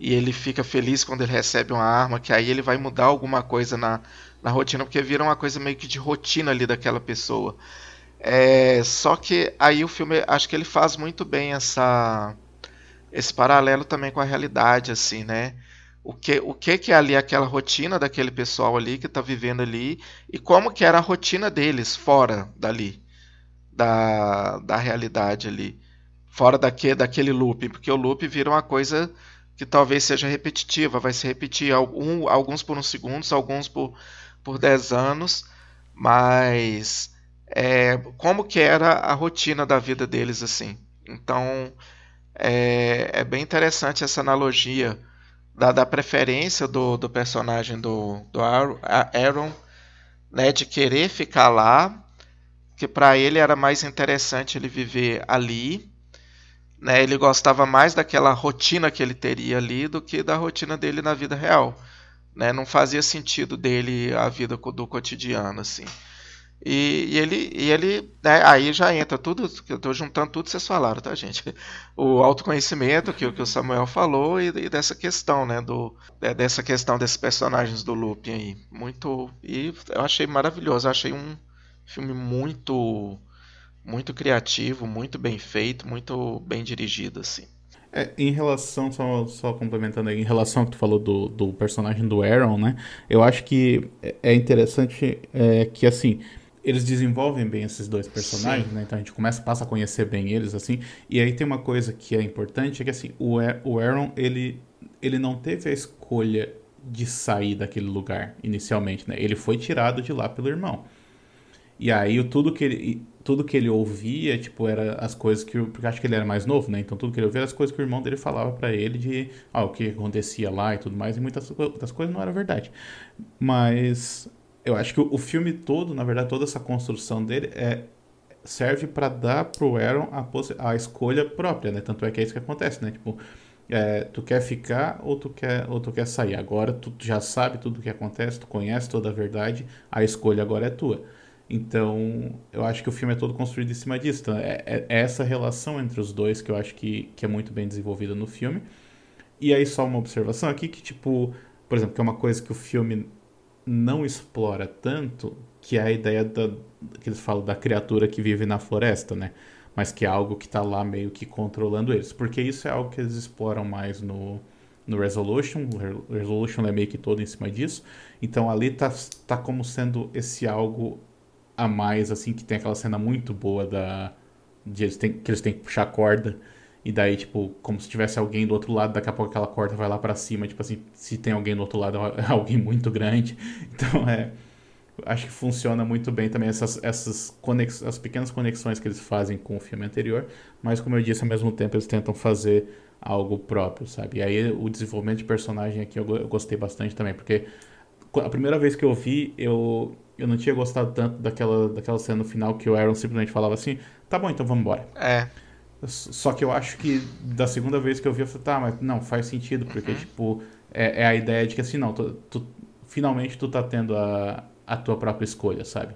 e ele fica feliz quando ele recebe uma arma, que aí ele vai mudar alguma coisa na, na rotina, porque vira uma coisa meio que de rotina ali daquela pessoa. É, só que aí o filme, acho que ele faz muito bem essa esse paralelo também com a realidade, assim, né? O que, o que que é ali aquela rotina daquele pessoal ali que está vivendo ali e como que era a rotina deles fora dali, da, da realidade ali, fora daque, daquele loop, porque o loop vira uma coisa que talvez seja repetitiva, vai se repetir algum, alguns por uns segundos, alguns por por 10 anos, mas é, como que era a rotina da vida deles assim. Então é, é bem interessante essa analogia da, da preferência do, do personagem do, do Aaron, né, de querer ficar lá, que para ele era mais interessante ele viver ali, né, ele gostava mais daquela rotina que ele teria ali do que da rotina dele na vida real né? Não fazia sentido dele a vida do cotidiano, assim. E, e ele, e ele né, aí já entra tudo, eu estou juntando tudo que vocês falaram, tá, gente? O autoconhecimento, que, que o Samuel falou, e, e dessa questão, né? Do, dessa questão desses personagens do Lupin aí. Muito. E eu achei maravilhoso, eu achei um filme muito muito criativo, muito bem feito, muito bem dirigido, assim. É, em relação, só, só complementando aí, em relação ao que tu falou do, do personagem do Aaron, né? Eu acho que é, é interessante é, que, assim, eles desenvolvem bem esses dois personagens, Sim. né? Então a gente começa, passa a conhecer bem eles, assim. E aí tem uma coisa que é importante, é que, assim, o, o Aaron, ele, ele não teve a escolha de sair daquele lugar, inicialmente, né? Ele foi tirado de lá pelo irmão. E aí tudo que ele tudo que ele ouvia, tipo, era as coisas que. Porque acho que ele era mais novo, né? Então tudo que ele ouvia era as coisas que o irmão dele falava para ele de ah, o que acontecia lá e tudo mais, e muitas outras coisas não era verdade. Mas eu acho que o, o filme todo, na verdade, toda essa construção dele é serve para dar pro Aaron a, a escolha própria, né? Tanto é que é isso que acontece, né? Tipo, é, tu quer ficar ou tu quer, ou tu quer sair. Agora tu já sabe tudo o que acontece, tu conhece toda a verdade, a escolha agora é tua. Então, eu acho que o filme é todo construído em cima disso. Então, é, é, é, essa relação entre os dois que eu acho que, que é muito bem desenvolvida no filme. E aí, só uma observação aqui que, tipo, por exemplo, que é uma coisa que o filme não explora tanto, que é a ideia da, que eles falam da criatura que vive na floresta, né? Mas que é algo que está lá meio que controlando eles. Porque isso é algo que eles exploram mais no, no Resolution. O Resolution é meio que todo em cima disso. Então ali tá, tá como sendo esse algo a mais, assim, que tem aquela cena muito boa da. De eles têm, que eles têm que puxar a corda. E daí, tipo, como se tivesse alguém do outro lado, daqui a pouco aquela corda vai lá para cima. Tipo assim, se tem alguém do outro lado, é alguém muito grande. Então é. Acho que funciona muito bem também essas, essas conex, as pequenas conexões que eles fazem com o filme anterior. Mas, como eu disse, ao mesmo tempo eles tentam fazer algo próprio, sabe? E aí o desenvolvimento de personagem aqui eu, eu gostei bastante também, porque a primeira vez que eu vi, eu eu não tinha gostado tanto daquela, daquela cena no final que o Aaron simplesmente falava assim: tá bom, então vamos embora. É. Só que eu acho que da segunda vez que eu vi, eu falei: tá, mas não, faz sentido, porque, uhum. tipo, é, é, a ideia de que assim, não, tu, tu, finalmente tu tá tendo a, a tua própria escolha, sabe?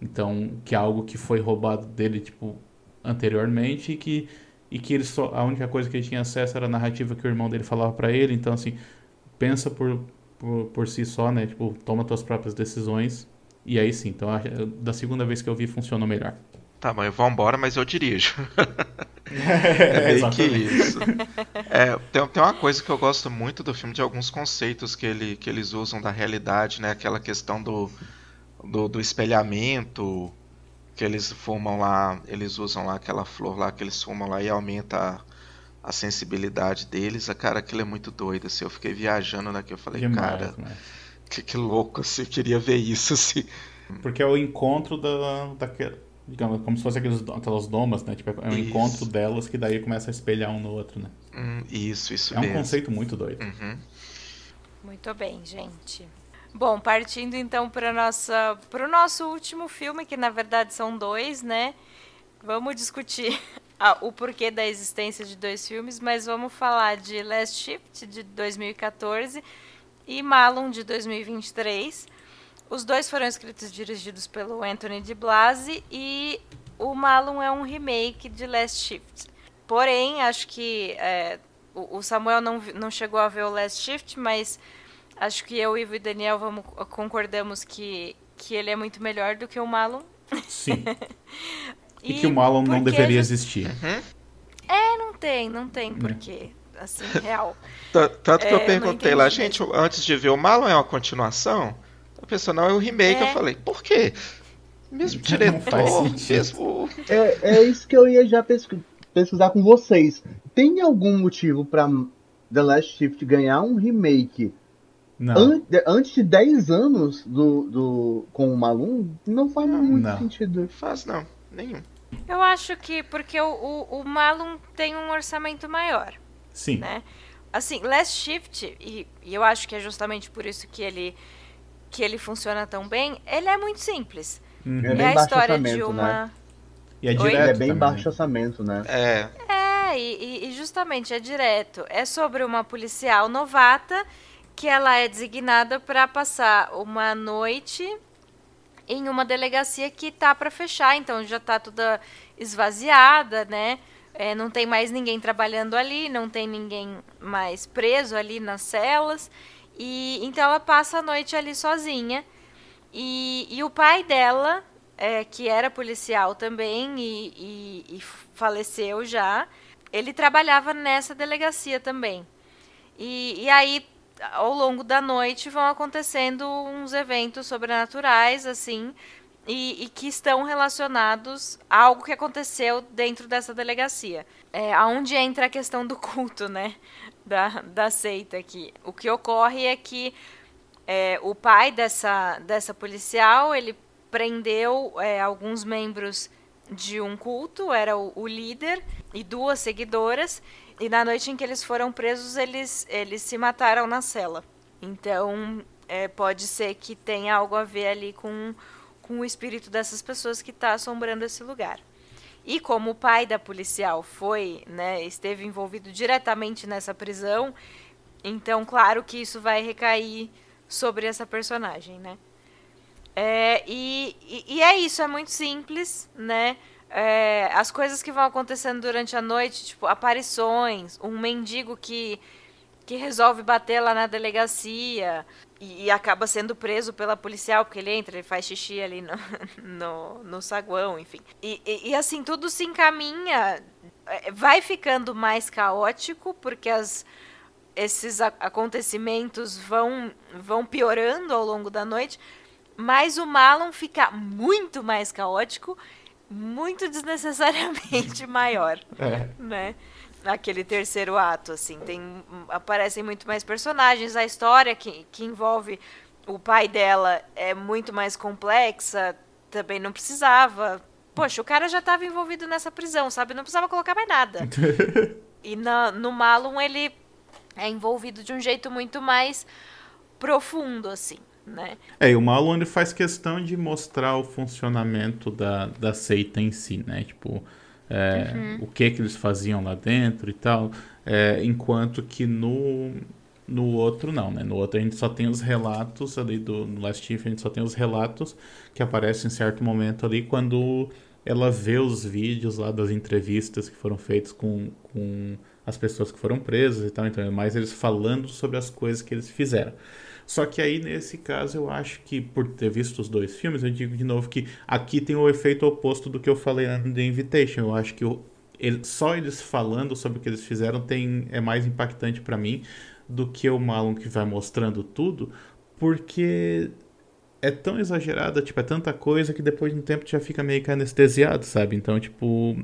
Então, que é algo que foi roubado dele, tipo, anteriormente e que, e que ele só, a única coisa que ele tinha acesso era a narrativa que o irmão dele falava para ele. Então, assim, pensa por, por, por si só, né? Tipo, toma tuas próprias decisões e aí sim, então da segunda vez que eu vi funcionou melhor. Tá, mas eu vou embora, mas eu dirijo. é bem que isso. É, tem, tem uma coisa que eu gosto muito do filme, de alguns conceitos que, ele, que eles usam da realidade, né? Aquela questão do, do, do espelhamento, que eles fumam lá, eles usam lá aquela flor lá que eles fumam lá e aumenta a, a sensibilidade deles. A cara, aquilo é muito doido, assim. Eu fiquei viajando naquilo, eu falei, Demais, cara, né? Que, que louco, assim, eu queria ver isso, assim. Porque é o encontro da, daquele, digamos, como se fosse aqueles, aquelas domas, né? Tipo, é o Isso. encontro delas que daí começa a espelhar um no outro, né? Hum, isso, isso É um mesmo. conceito muito doido. Uhum. Muito bem, gente. Bom, partindo então para nossa para o nosso último filme, que na verdade são dois, né? Vamos discutir a- o porquê da existência de dois filmes, mas vamos falar de Last Shift de 2014 e Malum de 2023. Os dois foram escritos e dirigidos pelo Anthony de Blasi e o Malum é um remake de Last Shift. Porém, acho que é, o Samuel não, não chegou a ver o Last Shift, mas acho que eu, Ivo e Daniel vamos, concordamos que, que ele é muito melhor do que o Malum. Sim. E, que o Malon não deveria existir. É, não tem, não tem porquê. Assim, real. Tanto que É, eu perguntei não lá, gente, antes de ver o Malon é uma continuação? A pessoa, não, é o remake. É. Eu falei, por quê? Mesmo Não faz diretor, mesmo... É, é isso que eu ia já pesqui- pesquisar com vocês. Tem algum motivo pra The Last Shift ganhar um remake Não. an- antes de 10 anos do, do, com o Malum? Não faz muito Não. sentido. Não faz não, nenhum. Eu acho que porque o, o, o Malum tem um orçamento maior. Sim. né? Assim, Last Shift, e, e eu acho que é justamente por isso que ele, que ele funciona tão bem, ele é muito simples. Uhum. É É, a história de orçamento, uma. né? E é direto Ele é bem também, baixo né? orçamento, né? É, É, e, e- e justamente é direto. É sobre uma policial novata que ela é designada para passar uma noite em uma delegacia que tá para fechar, então já tá toda esvaziada, né? É, não tem mais ninguém trabalhando ali, não tem ninguém mais preso ali nas celas. E então ela passa a noite ali sozinha. E, e o pai dela, é, que era policial também e, e- e faleceu já, ele trabalhava nessa delegacia também. E, e aí, ao longo da noite, vão acontecendo uns eventos sobrenaturais, assim, e, e que estão relacionados a algo que aconteceu dentro dessa delegacia. É, aonde entra a questão do culto, né? Da, da seita aqui. O que ocorre é que é, o pai dessa, dessa policial, ele prendeu é, alguns membros de um culto, era o, o líder e duas seguidoras, e na noite em que eles foram presos, eles, eles se mataram na cela. Então, é, pode ser que tenha algo a ver ali com, com o espírito dessas pessoas que está assombrando esse lugar. E como o pai da policial foi, né, esteve envolvido diretamente nessa prisão, então claro que isso vai recair sobre essa personagem, né? É, e, e, e é isso, é muito simples, né? É, as coisas que vão acontecendo durante a noite, tipo aparições, um mendigo que, que resolve bater lá na delegacia e, e acaba sendo preso pela policial, porque ele entra, ele faz xixi ali no, no, no saguão, enfim. E, e, e, assim, tudo se encaminha, é, vai ficando mais caótico, porque as, esses acontecimentos vão, vão piorando ao longo da noite, mas o Malon fica muito mais caótico, muito desnecessariamente maior É. né? Naquele terceiro ato, assim, tem aparecem muito mais personagens, a história que, que envolve o pai dela é muito mais complexa, também não precisava. Poxa, o cara já estava envolvido nessa prisão, sabe? Não precisava colocar mais nada. e na, no Malum ele é envolvido de um jeito muito mais profundo, assim, né? É, e o Malon ele faz questão de mostrar o funcionamento da, da seita em si, né? Tipo, é, o que que eles faziam lá dentro e tal. É, enquanto que no, no outro não, né? No outro a gente só tem os relatos ali do no Last Chief, a gente só tem os relatos que aparecem em certo momento ali quando ela vê os vídeos lá das entrevistas que foram feitas com, com as pessoas que foram presas e tal. Então é mais eles falando sobre as coisas que eles fizeram. Só que aí, nesse caso, eu acho que, por ter visto os dois filmes, eu digo de novo que aqui tem o efeito oposto do que eu falei no The Invitation. Eu acho que o, ele- só eles falando sobre o que eles fizeram tem, é mais impactante pra mim do que o Malon que vai mostrando tudo, porque é tão exagerada, tipo, é tanta coisa que depois de um tempo já fica meio que anestesiado, sabe? Então, tipo,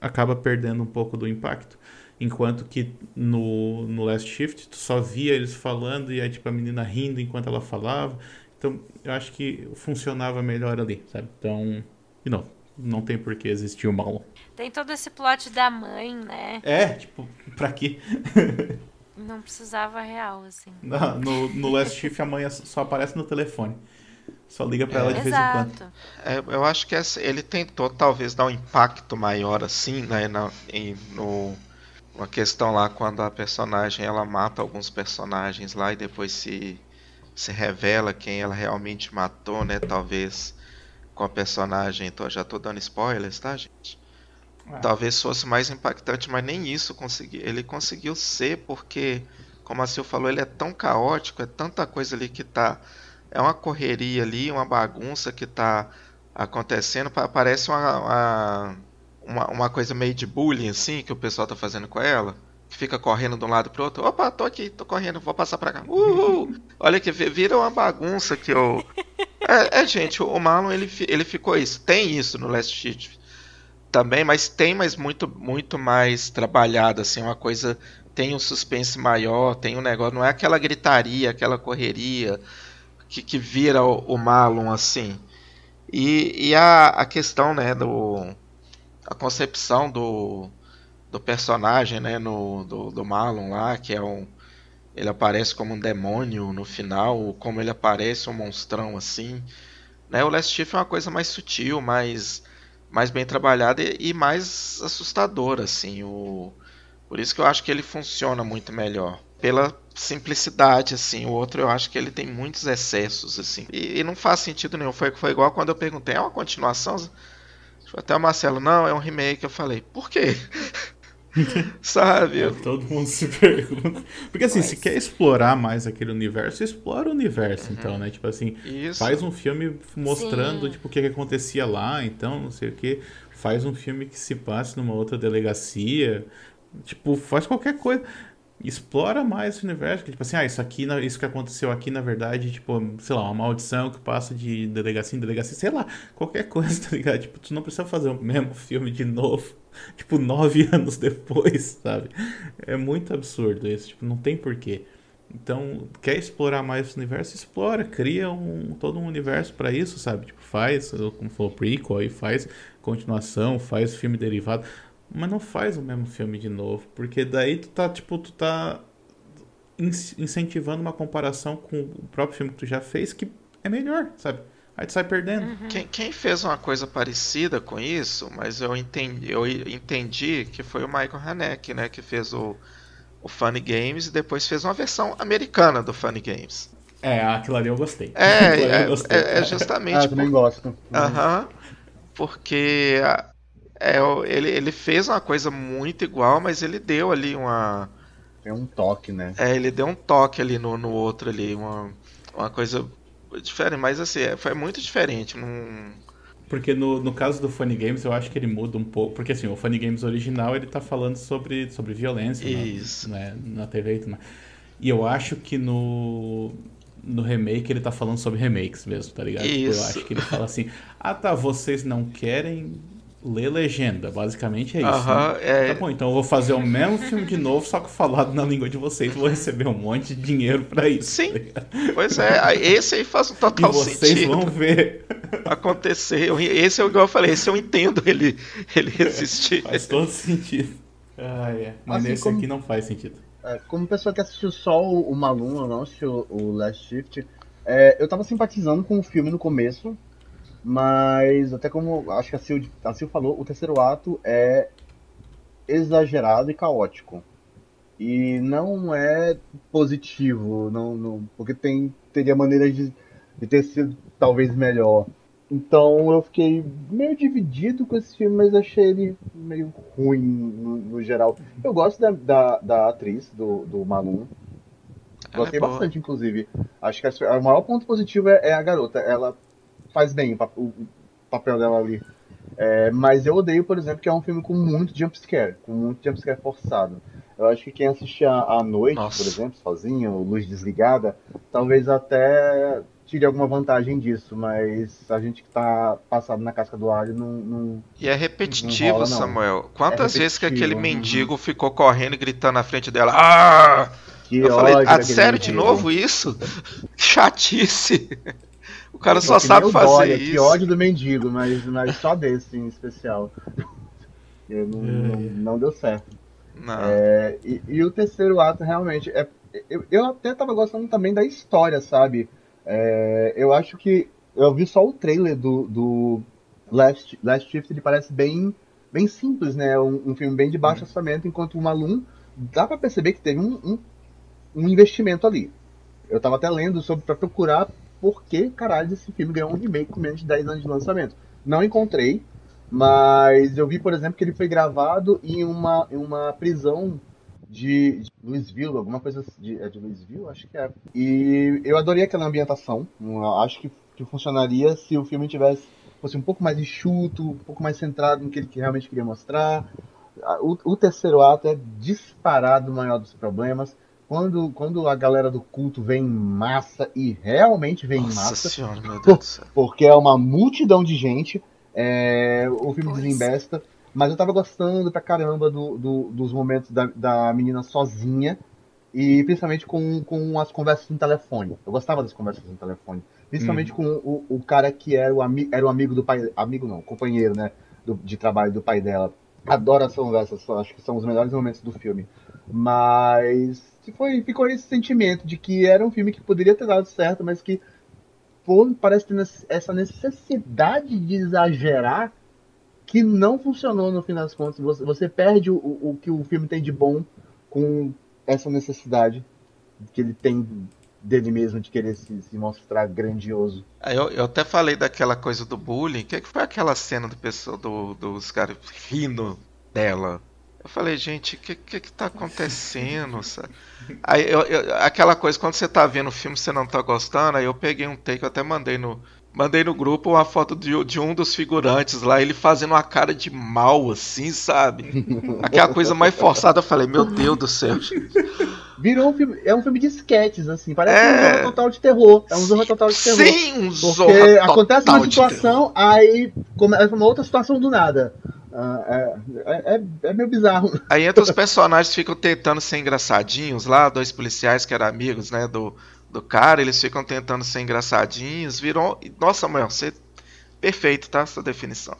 acaba perdendo um pouco do impacto. Enquanto que no, no Last Shift tu só via eles falando e aí, tipo, a menina rindo enquanto ela falava. Então, eu acho que funcionava melhor ali, sabe? Então, e não, não tem por que existir o mal. Tem todo esse plot da mãe, né? É, tipo, pra quê? Não precisava real, assim. No, no, no Last Shift a mãe só aparece no telefone. Só liga pra ela de vez em quando. Exato. É, eu acho que essa- ele tentou talvez dar um impacto maior assim, né, na, em, no, uma questão lá quando a personagem ela mata alguns personagens lá e depois se, se revela quem ela realmente matou, né, talvez com a personagem, então já tô dando spoilers, tá, gente? Ah. Talvez fosse mais impactante, mas nem isso consegui, ele conseguiu ser porque, como a Sil falou, ele é tão caótico, é tanta coisa ali que tá é uma correria ali, uma bagunça que tá acontecendo. pa- Parece uma, uma, uma, uma coisa meio de bullying, assim, que o pessoal tá fazendo com ela. Que fica correndo de um lado pro outro. Opa, tô aqui, tô correndo, vou passar pra cá. Uhul! Olha que vi- vira uma bagunça que eu. É, é, gente, o Marlon ele, ele ficou isso. Tem isso no Last Shift também, mas tem mais muito, muito mais trabalhado, assim, uma coisa. Tem um suspense maior, tem um negócio. Não é aquela gritaria, aquela correria que, que vira o, o Marlon assim. E, e a, a questão, né, do a concepção do, do personagem, né, no, do, do Marlon lá, que é um ele aparece como um demônio no final, como ele aparece um monstrão assim, né? O Last Shift é uma coisa mais sutil, mais mais bem trabalhada e, e mais assustadora assim, o por isso que eu acho que ele funciona muito melhor. Pela simplicidade, assim. O outro eu acho que ele tem muitos excessos, assim. E, e não faz sentido nenhum. Foi, foi igual quando eu perguntei, é uma continuação? Até o Marcelo, não, é um remake. Eu falei, por quê? Sabe? É, todo mundo se pergunta. Porque assim, se quer explorar mais aquele universo, explora o universo, então, né? Tipo assim, Isso. faz um filme mostrando Sim. tipo, o que, que acontecia lá, então, não sei o que. Faz um filme que se passe numa outra delegacia. Tipo, faz qualquer coisa. Explora mais esse universo. Que, tipo assim, ah, isso aqui, isso que aconteceu aqui, na verdade, tipo, sei lá, uma maldição que passa de delegacia em delegacia, sei lá, qualquer coisa, tá ligado? Tipo, tu não precisa fazer o mesmo filme de novo, tipo, nove anos depois, sabe? É muito absurdo isso, tipo, não tem porquê. Então, quer explorar mais esse universo? Explora, cria um, todo um universo pra isso, sabe? Tipo, faz, como falou, prequel, aí faz continuação, faz filme derivado, mas não faz o mesmo filme de novo, porque daí tu tá, tipo, tu tá in- incentivando uma comparação com o próprio filme que tu já fez, que é melhor, sabe? Aí tu sai perdendo. Quem, quem fez uma coisa parecida com isso, mas eu entendi, eu entendi que foi o Michael Haneke, né? Que fez o, o Funny Games e depois fez uma versão americana do Funny Games. É, aquilo ali eu gostei. É, Aquilo ali eu é, gostei. é- é Ah, justamente eu também por- gosto. Aham. Porque a- é, ele, ele fez uma coisa muito igual, mas ele deu ali uma. Tem um toque, né? É, ele deu um toque ali no, no outro ali, uma, uma coisa diferente, mas assim, é, foi muito diferente. Não... Porque no, no caso do Funny Games, eu acho que ele muda um pouco. Porque assim, o Funny Games original, ele tá falando sobre, sobre violência na- Isso. Né, na TV e tudo mais. E eu acho que no, no remake ele tá falando sobre remakes mesmo, tá ligado? Tipo, eu Isso. acho que ele fala assim, ah tá, vocês não querem ler legenda. Basicamente é isso. Aham, né? é. Tá bom, então eu vou fazer o mesmo filme de novo, só que falado na língua de vocês. Vou receber um monte de dinheiro pra isso. Sim. tá? Pois é, esse aí faz um E total vocês sentido vão ver. acontecer. Esse é igual eu falei, esse eu entendo ele, ele existir. Faz todo sentido. Ah, é. Mas Assim nesse como- aqui não faz sentido. É, como pessoa que assistiu só o, o Malum, eu não assistiu o Last Shift, é, eu tava simpatizando com o filme no começo, mas até como acho que a Sil, a Sil falou, o terceiro ato é exagerado e caótico. E não é positivo, não, não- porque tem, teria maneiras de, de ter sido talvez melhor. Então eu fiquei meio dividido com esse filme, mas achei ele meio ruim no, no geral. Eu gosto da, da, da atriz, do, do Malum. É Gostei boa. bastante, inclusive. Acho que a- o maior ponto positivo é, é a garota. Ela faz bem o, pa- o- o papel dela ali. É, mas eu odeio, por exemplo, que é um filme com muito jumpscare, com muito jumpscare forçado. Eu acho que quem assiste à noite, Nossa. por exemplo, sozinho, luz desligada, talvez até tire alguma vantagem disso, mas a gente que tá passado na casca do alho não. não... E é repetitivo, rola. Samuel. Quantas É vezes que aquele mendigo ficou correndo e gritando na frente dela? Ah! Que Eu falei, ah, sério de mendigo. novo isso? Chatice. O cara só Que nem sabe o fazer Dória, isso. Que ódio do mendigo, mas, mas só desse em especial. Eu não, não, não deu certo. Não. É, e, e o terceiro ato realmente é. Eu, eu até tava gostando também da história, sabe? É, eu acho que. Eu vi só o trailer do, do Last, Last Shift, ele parece bem, bem simples, né? Um, um filme bem de baixo orçamento, enquanto o Malum dá pra perceber que teve um, um, um investimento ali. Eu tava até lendo sobre pra procurar por que caralho esse filme ganhou um remake com menos de 10 anos de lançamento. Não encontrei, mas eu vi, por exemplo, que ele foi gravado em uma, em uma prisão de, de Louisville, alguma coisa assim. De, é de Louisville? Acho que é. E eu adorei aquela ambientação. Acho que, que funcionaria se o filme tivesse fosse um pouco mais enxuto, um pouco mais centrado no que ele realmente queria mostrar. O, o terceiro ato é disparado o maior dos problemas. Quando, quando a galera do culto vem em massa, e realmente vem em Nossa massa, senhora, meu Deus do céu. porque é uma multidão de gente. é, o filme desembesta. Mas eu tava gostando pra caramba do, do- dos momentos da, da menina sozinha. E principalmente com, com as conversas no telefone. Eu gostava das conversas no telefone. Principalmente com o, o cara que era o, ami, era o amigo do pai. Amigo não, companheiro, né? do- de trabalho do pai dela. Adoro as conversas, acho que são os melhores momentos do filme. Mas foi, ficou esse sentimento de que era um filme que poderia ter dado certo, mas que pô, parece ter essa necessidade de exagerar que não funcionou no fim das contas. Você, você perde o, o, que o filme tem de bom com essa necessidade que ele tem dele mesmo de querer se, se mostrar grandioso. Aí Eu, eu até falei daquela coisa do bullying. O que, que foi aquela cena do pessoal, do, dos caras rindo dela? Eu falei, gente, o que, que que tá acontecendo? sabe? Aí eu- eu- aquela coisa, quando você tá vendo o filme você não tá gostando, aí eu peguei um take, eu até mandei no, mandei no grupo uma foto de, de um dos figurantes lá, ele fazendo uma cara de mal, assim, sabe? Aquela coisa mais forçada, eu falei, meu Deus do céu. Virou um filme, é um filme de sketches, assim, parece É. um Zorra Total de terror. É um Zorra Total de terror. Sim, um Porque zorra acontece total uma de terror. situação, aí começa uma outra situação do nada. Ah, é, é, é- é meio bizarro. Aí entre os personagens ficam tentando ser engraçadinhos lá, dois policiais que eram amigos, né, do, do cara, eles ficam tentando ser engraçadinhos, viram... Nossa, mãe, você... Perfeito, tá? Sua definição.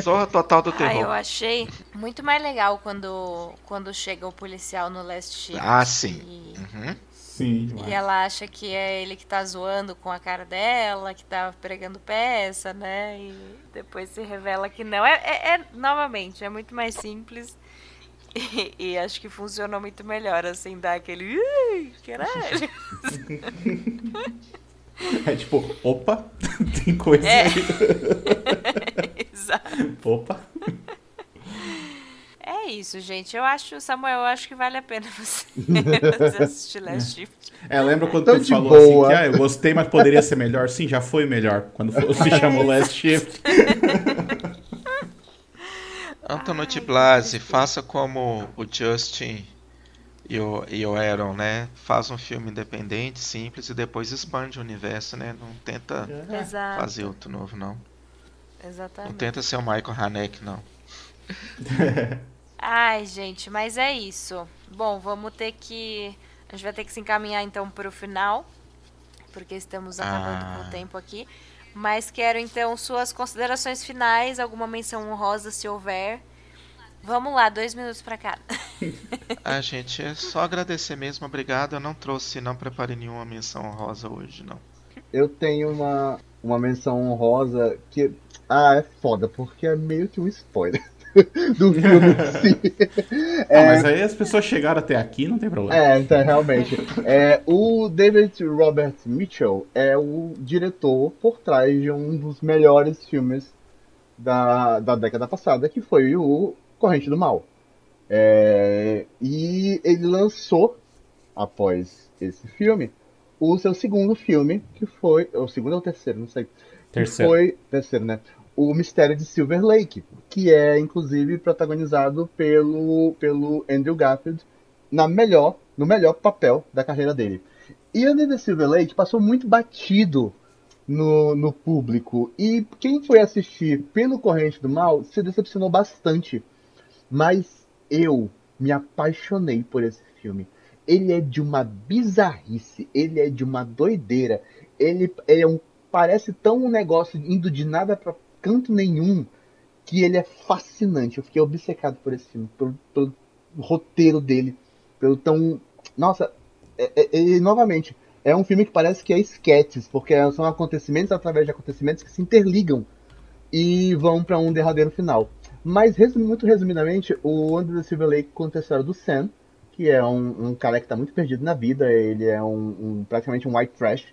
Zorra total do Ah, eu terror. achei muito mais legal quando, quando chega o policial no Last Shift. Ah, sim. E, Uhum. Sim, demais. e ela acha que é ele que tá zoando com a cara dela, que tá pregando peça, né? E depois se revela que não. É, é- é- novamente, é muito mais simples. E, e acho que funcionou muito melhor, assim, dar aquele. Ui, caralho. É tipo, opa, tem coisa É. aí. Exato. Opa. É isso, gente. Eu acho, Samuel, eu acho que vale a pena você, você assistir Last Shift. É, lembra quando Tão tu falou boa. assim que ah, eu gostei, mas poderia ser melhor? Sim, já foi melhor. Quando se chamou Last Shift. Antonucci Blasi, faça como o Justin e o, e o Aaron, né? Faz um filme independente, simples, e depois expande o universo, né? Não tenta Exato. fazer outro novo, não. Não Exatamente. tenta ser o Michael Haneke, não. Ai, gente, mas é isso. Bom, vamos ter que. A gente vai ter que se encaminhar então para o final, porque estamos acabando Ah. com o tempo aqui. Mas quero então suas considerações finais, alguma menção honrosa se houver. Vamos lá, dois minutos para cada. Ah, gente, é só agradecer mesmo, obrigado. Eu não trouxe, não preparei nenhuma menção honrosa hoje, não. Eu tenho uma, uma menção honrosa que. Ah, é foda, porque é meio que um spoiler do filme em si. Ah, mas aí as pessoas chegaram até aqui, não tem problema. É, então, realmente. É, o David Robert Mitchell é o diretor por trás de um dos melhores filmes da, da década passada, que foi o Corrente do Mal. É, e ele lançou, após esse filme, o seu segundo filme, que foi. O segundo ou o terceiro, não sei. Terceiro. Foi. Terceiro, né? O Mistério de Silver Lake, que é inclusive protagonizado pelo, pelo Andrew Garfield na melhor, no melhor papel da carreira dele. E Under the Silver Lake passou muito batido no, no público. E quem foi assistir pelo Corrente do Mal se decepcionou bastante. Mas eu me apaixonei por esse filme. Ele é de uma bizarrice, ele é de uma doideira. Ele é um parece tão um negócio indo de nada para canto nenhum que ele é fascinante. Eu fiquei obcecado por esse filme, pelo, pelo roteiro dele, pelo tão. Nossa, é, é, é, novamente, é um filme que parece que é sketches, porque são acontecimentos através de acontecimentos que se interligam e vão para um derradeiro final. Mas, muito resumidamente, o Under the Silver Lake conta a história do Sam, que é um, um cara que está muito perdido na vida. Ele é um, um, praticamente um white trash,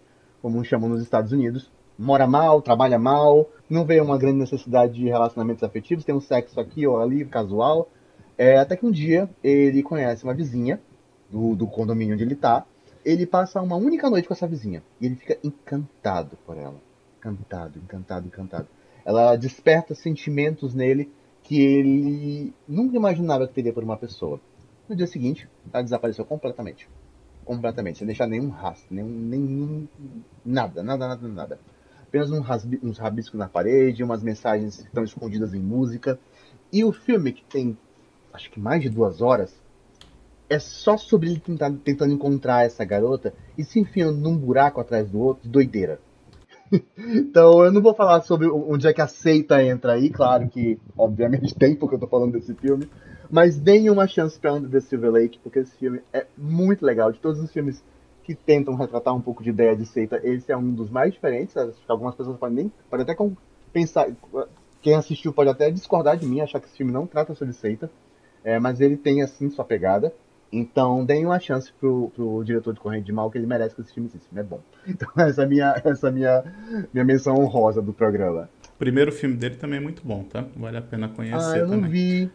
como chamam nos Estados Unidos. Mora mal, trabalha mal, não vê uma grande necessidade de relacionamentos afetivos, tem um sexo aqui ou ali, casual. É, até que um dia ele conhece uma vizinha do, do condomínio onde ele está. Ele passa uma única noite com essa vizinha e ele fica encantado por ela. Encantado, encantado, encantado. Ela desperta sentimentos nele que ele nunca imaginava que teria por uma pessoa. No dia seguinte, ela desapareceu completamente completamente, sem deixar nenhum rastro, nenhum, nenhum nada, nada, nada, nada. Apenas um uns rabiscos na parede, umas mensagens que estão escondidas em música. E o filme, que tem acho que mais de duas horas, é só sobre ele tentar, tentando encontrar essa garota e se enfiando num buraco atrás do outro, de doideira. então eu não vou falar sobre onde é que a seita entra aí, claro que obviamente tem porque eu tô falando desse filme, mas deem uma chance para Under the Silver Lake, porque esse filme é muito legal. De todos os filmes que tentam retratar um pouco de ideia de seita, esse é um dos mais diferentes. Algumas pessoas podem, nem, podem até pensar. Quem assistiu pode até discordar de mim, achar que esse filme não trata sobre seita. É, mas ele tem, assim, sua pegada. Então, deem uma chance pro, pro diretor de Corrente de Mal, que ele merece que esse filme, esse filme é bom. Então, essa é a minha, essa é minha, minha menção honrosa do programa. O primeiro filme dele também é muito bom, tá? Vale a pena conhecer ah, eu também. não vi.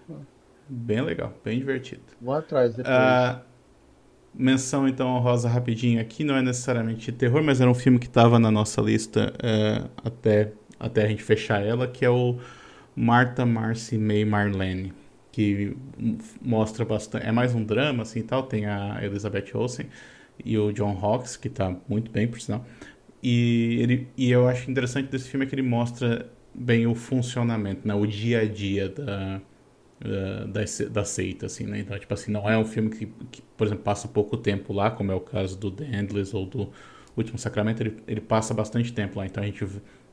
Bem legal, bem divertido. Vou atrás depois. Uh, menção então rosa rapidinho aqui, não é necessariamente terror, mas era um filme que estava na nossa lista uh, até, até a gente fechar ela, que é o Martha, Marcy, May, Marlene, que mostra bastante, é mais um drama assim tal, tem a Elizabeth Olsen e o John Hawkes, que está muito bem, por sinal. E, ele, e eu acho interessante desse filme é que ele mostra bem o funcionamento, né, o dia a dia da uh, da, da seita, assim, né? Então, tipo assim, não é um filme que, que, por exemplo, passa pouco tempo lá, como é o caso do The Endless ou do Último Sacramento, ele, ele passa bastante tempo lá, então a gente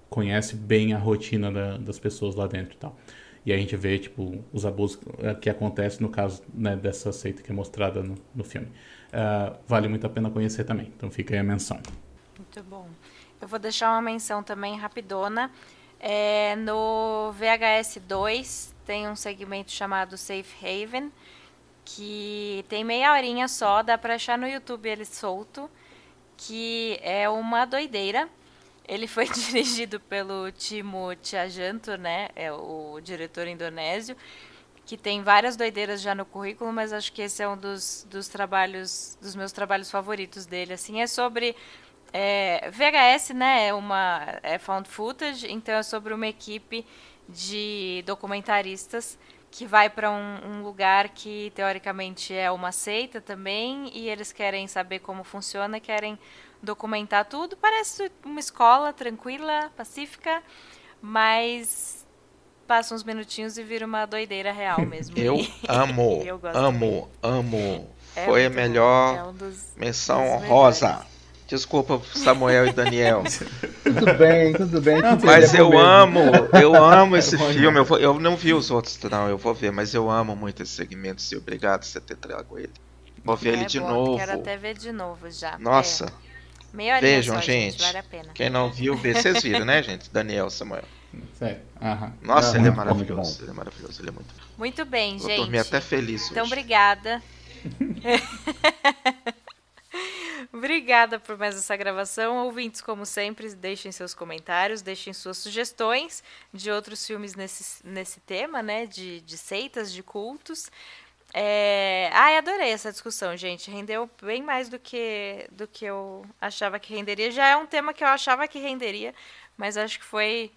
conhece bem a rotina da, das pessoas lá dentro e tal. E a gente vê, tipo, os abusos que acontecem no caso né, dessa seita que é mostrada no, no filme. Uh, vale muito a pena conhecer também, então fica aí a menção. Muito bom. Eu vou deixar uma menção também rapidona. É, no VHS 2 tem um segmento chamado Safe Haven, que tem meia horinha só, dá pra achar no YouTube ele solto, que é uma doideira. Ele foi dirigido pelo Timo Tiajanto, né? É o diretor indonésio, que tem várias doideiras já no currículo, mas acho que esse é um dos, dos trabalhos, dos meus trabalhos favoritos dele. Assim, é sobre é, VHS, né? É uma é found footage, então é sobre uma equipe de documentaristas que vai para um, um, lugar que teoricamente é uma seita também e eles querem saber como funciona, querem documentar tudo. Parece uma escola tranquila, pacífica, mas passa uns minutinhos e vira uma doideira real mesmo. Eu amo, eu amo, amo. É Foi a melhor é menção rosa. Desculpa, Samuel e Daniel. tudo bem, tudo bem. mas eu amo, eu amo esse filme. Eu, vou, eu, não vi os outros, não, eu vou ver, mas eu amo muito esse segmento. E obrigado por você ter trago ele. Vou ver é ele de bom, novo. Quero até ver de novo já. Nossa. É. Vejam, só, gente. gente. Vale a pena. Quem não viu, vê. Vocês viram, né, gente? Daniel, Samuel. Certo. Nossa, ele é maravilhoso. Ele é maravilhoso, ele é muito Muito bem, Vou gente. dormir até feliz Então, hoje. obrigada. Obrigada por mais essa gravação. Ouvintes, como sempre, deixem seus comentários, deixem suas sugestões de outros filmes nesse, nesse tema, né? De, de seitas, de cultos. É... Ai, adorei essa discussão, gente. Rendeu bem mais do que, do que eu achava que renderia. Já é um tema que eu achava que renderia, mas acho que foi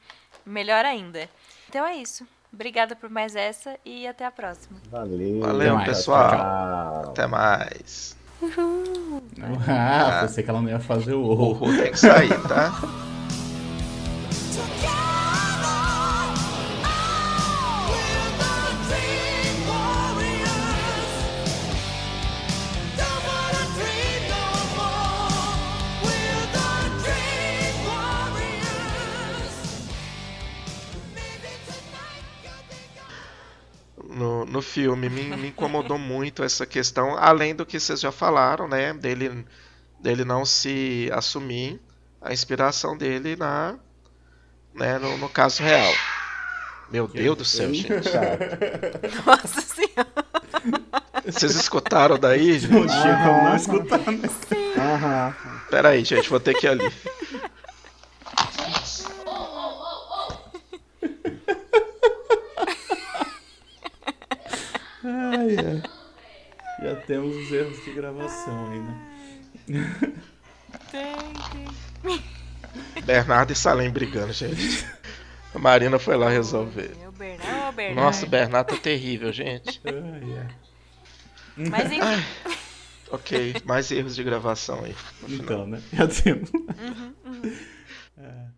melhor ainda. Então é isso. Obrigada por mais essa e até a próxima. Valeu. Valeu, pessoal. Tchau. Até mais. Uhul. Ah, pensei que ela não ia fazer o O horror. Tem que sair, tá? No, no filme me, me incomodou muito essa questão, além do que vocês já falaram, né? Dele, dele não se assumir a inspiração dele na, né, no, no caso real. Meu Deus do céu, gente. Nossa senhora. Vocês escutaram daí? gente? Não não escutar, né? Aham. Pera aí, gente, vou ter que ir ali. Ai, ai. Já temos os erros de gravação aí, né? Tem, tem. Bernardo e Salem brigando, gente. A Marina foi lá resolver. Meu Bernardo, Bernardo. Nossa, o Bernardo tá terrível, gente. Ai, ai. Mas enfim, Ok, mais erros de gravação aí. Então, né? Já temos. uhum, uhum. É.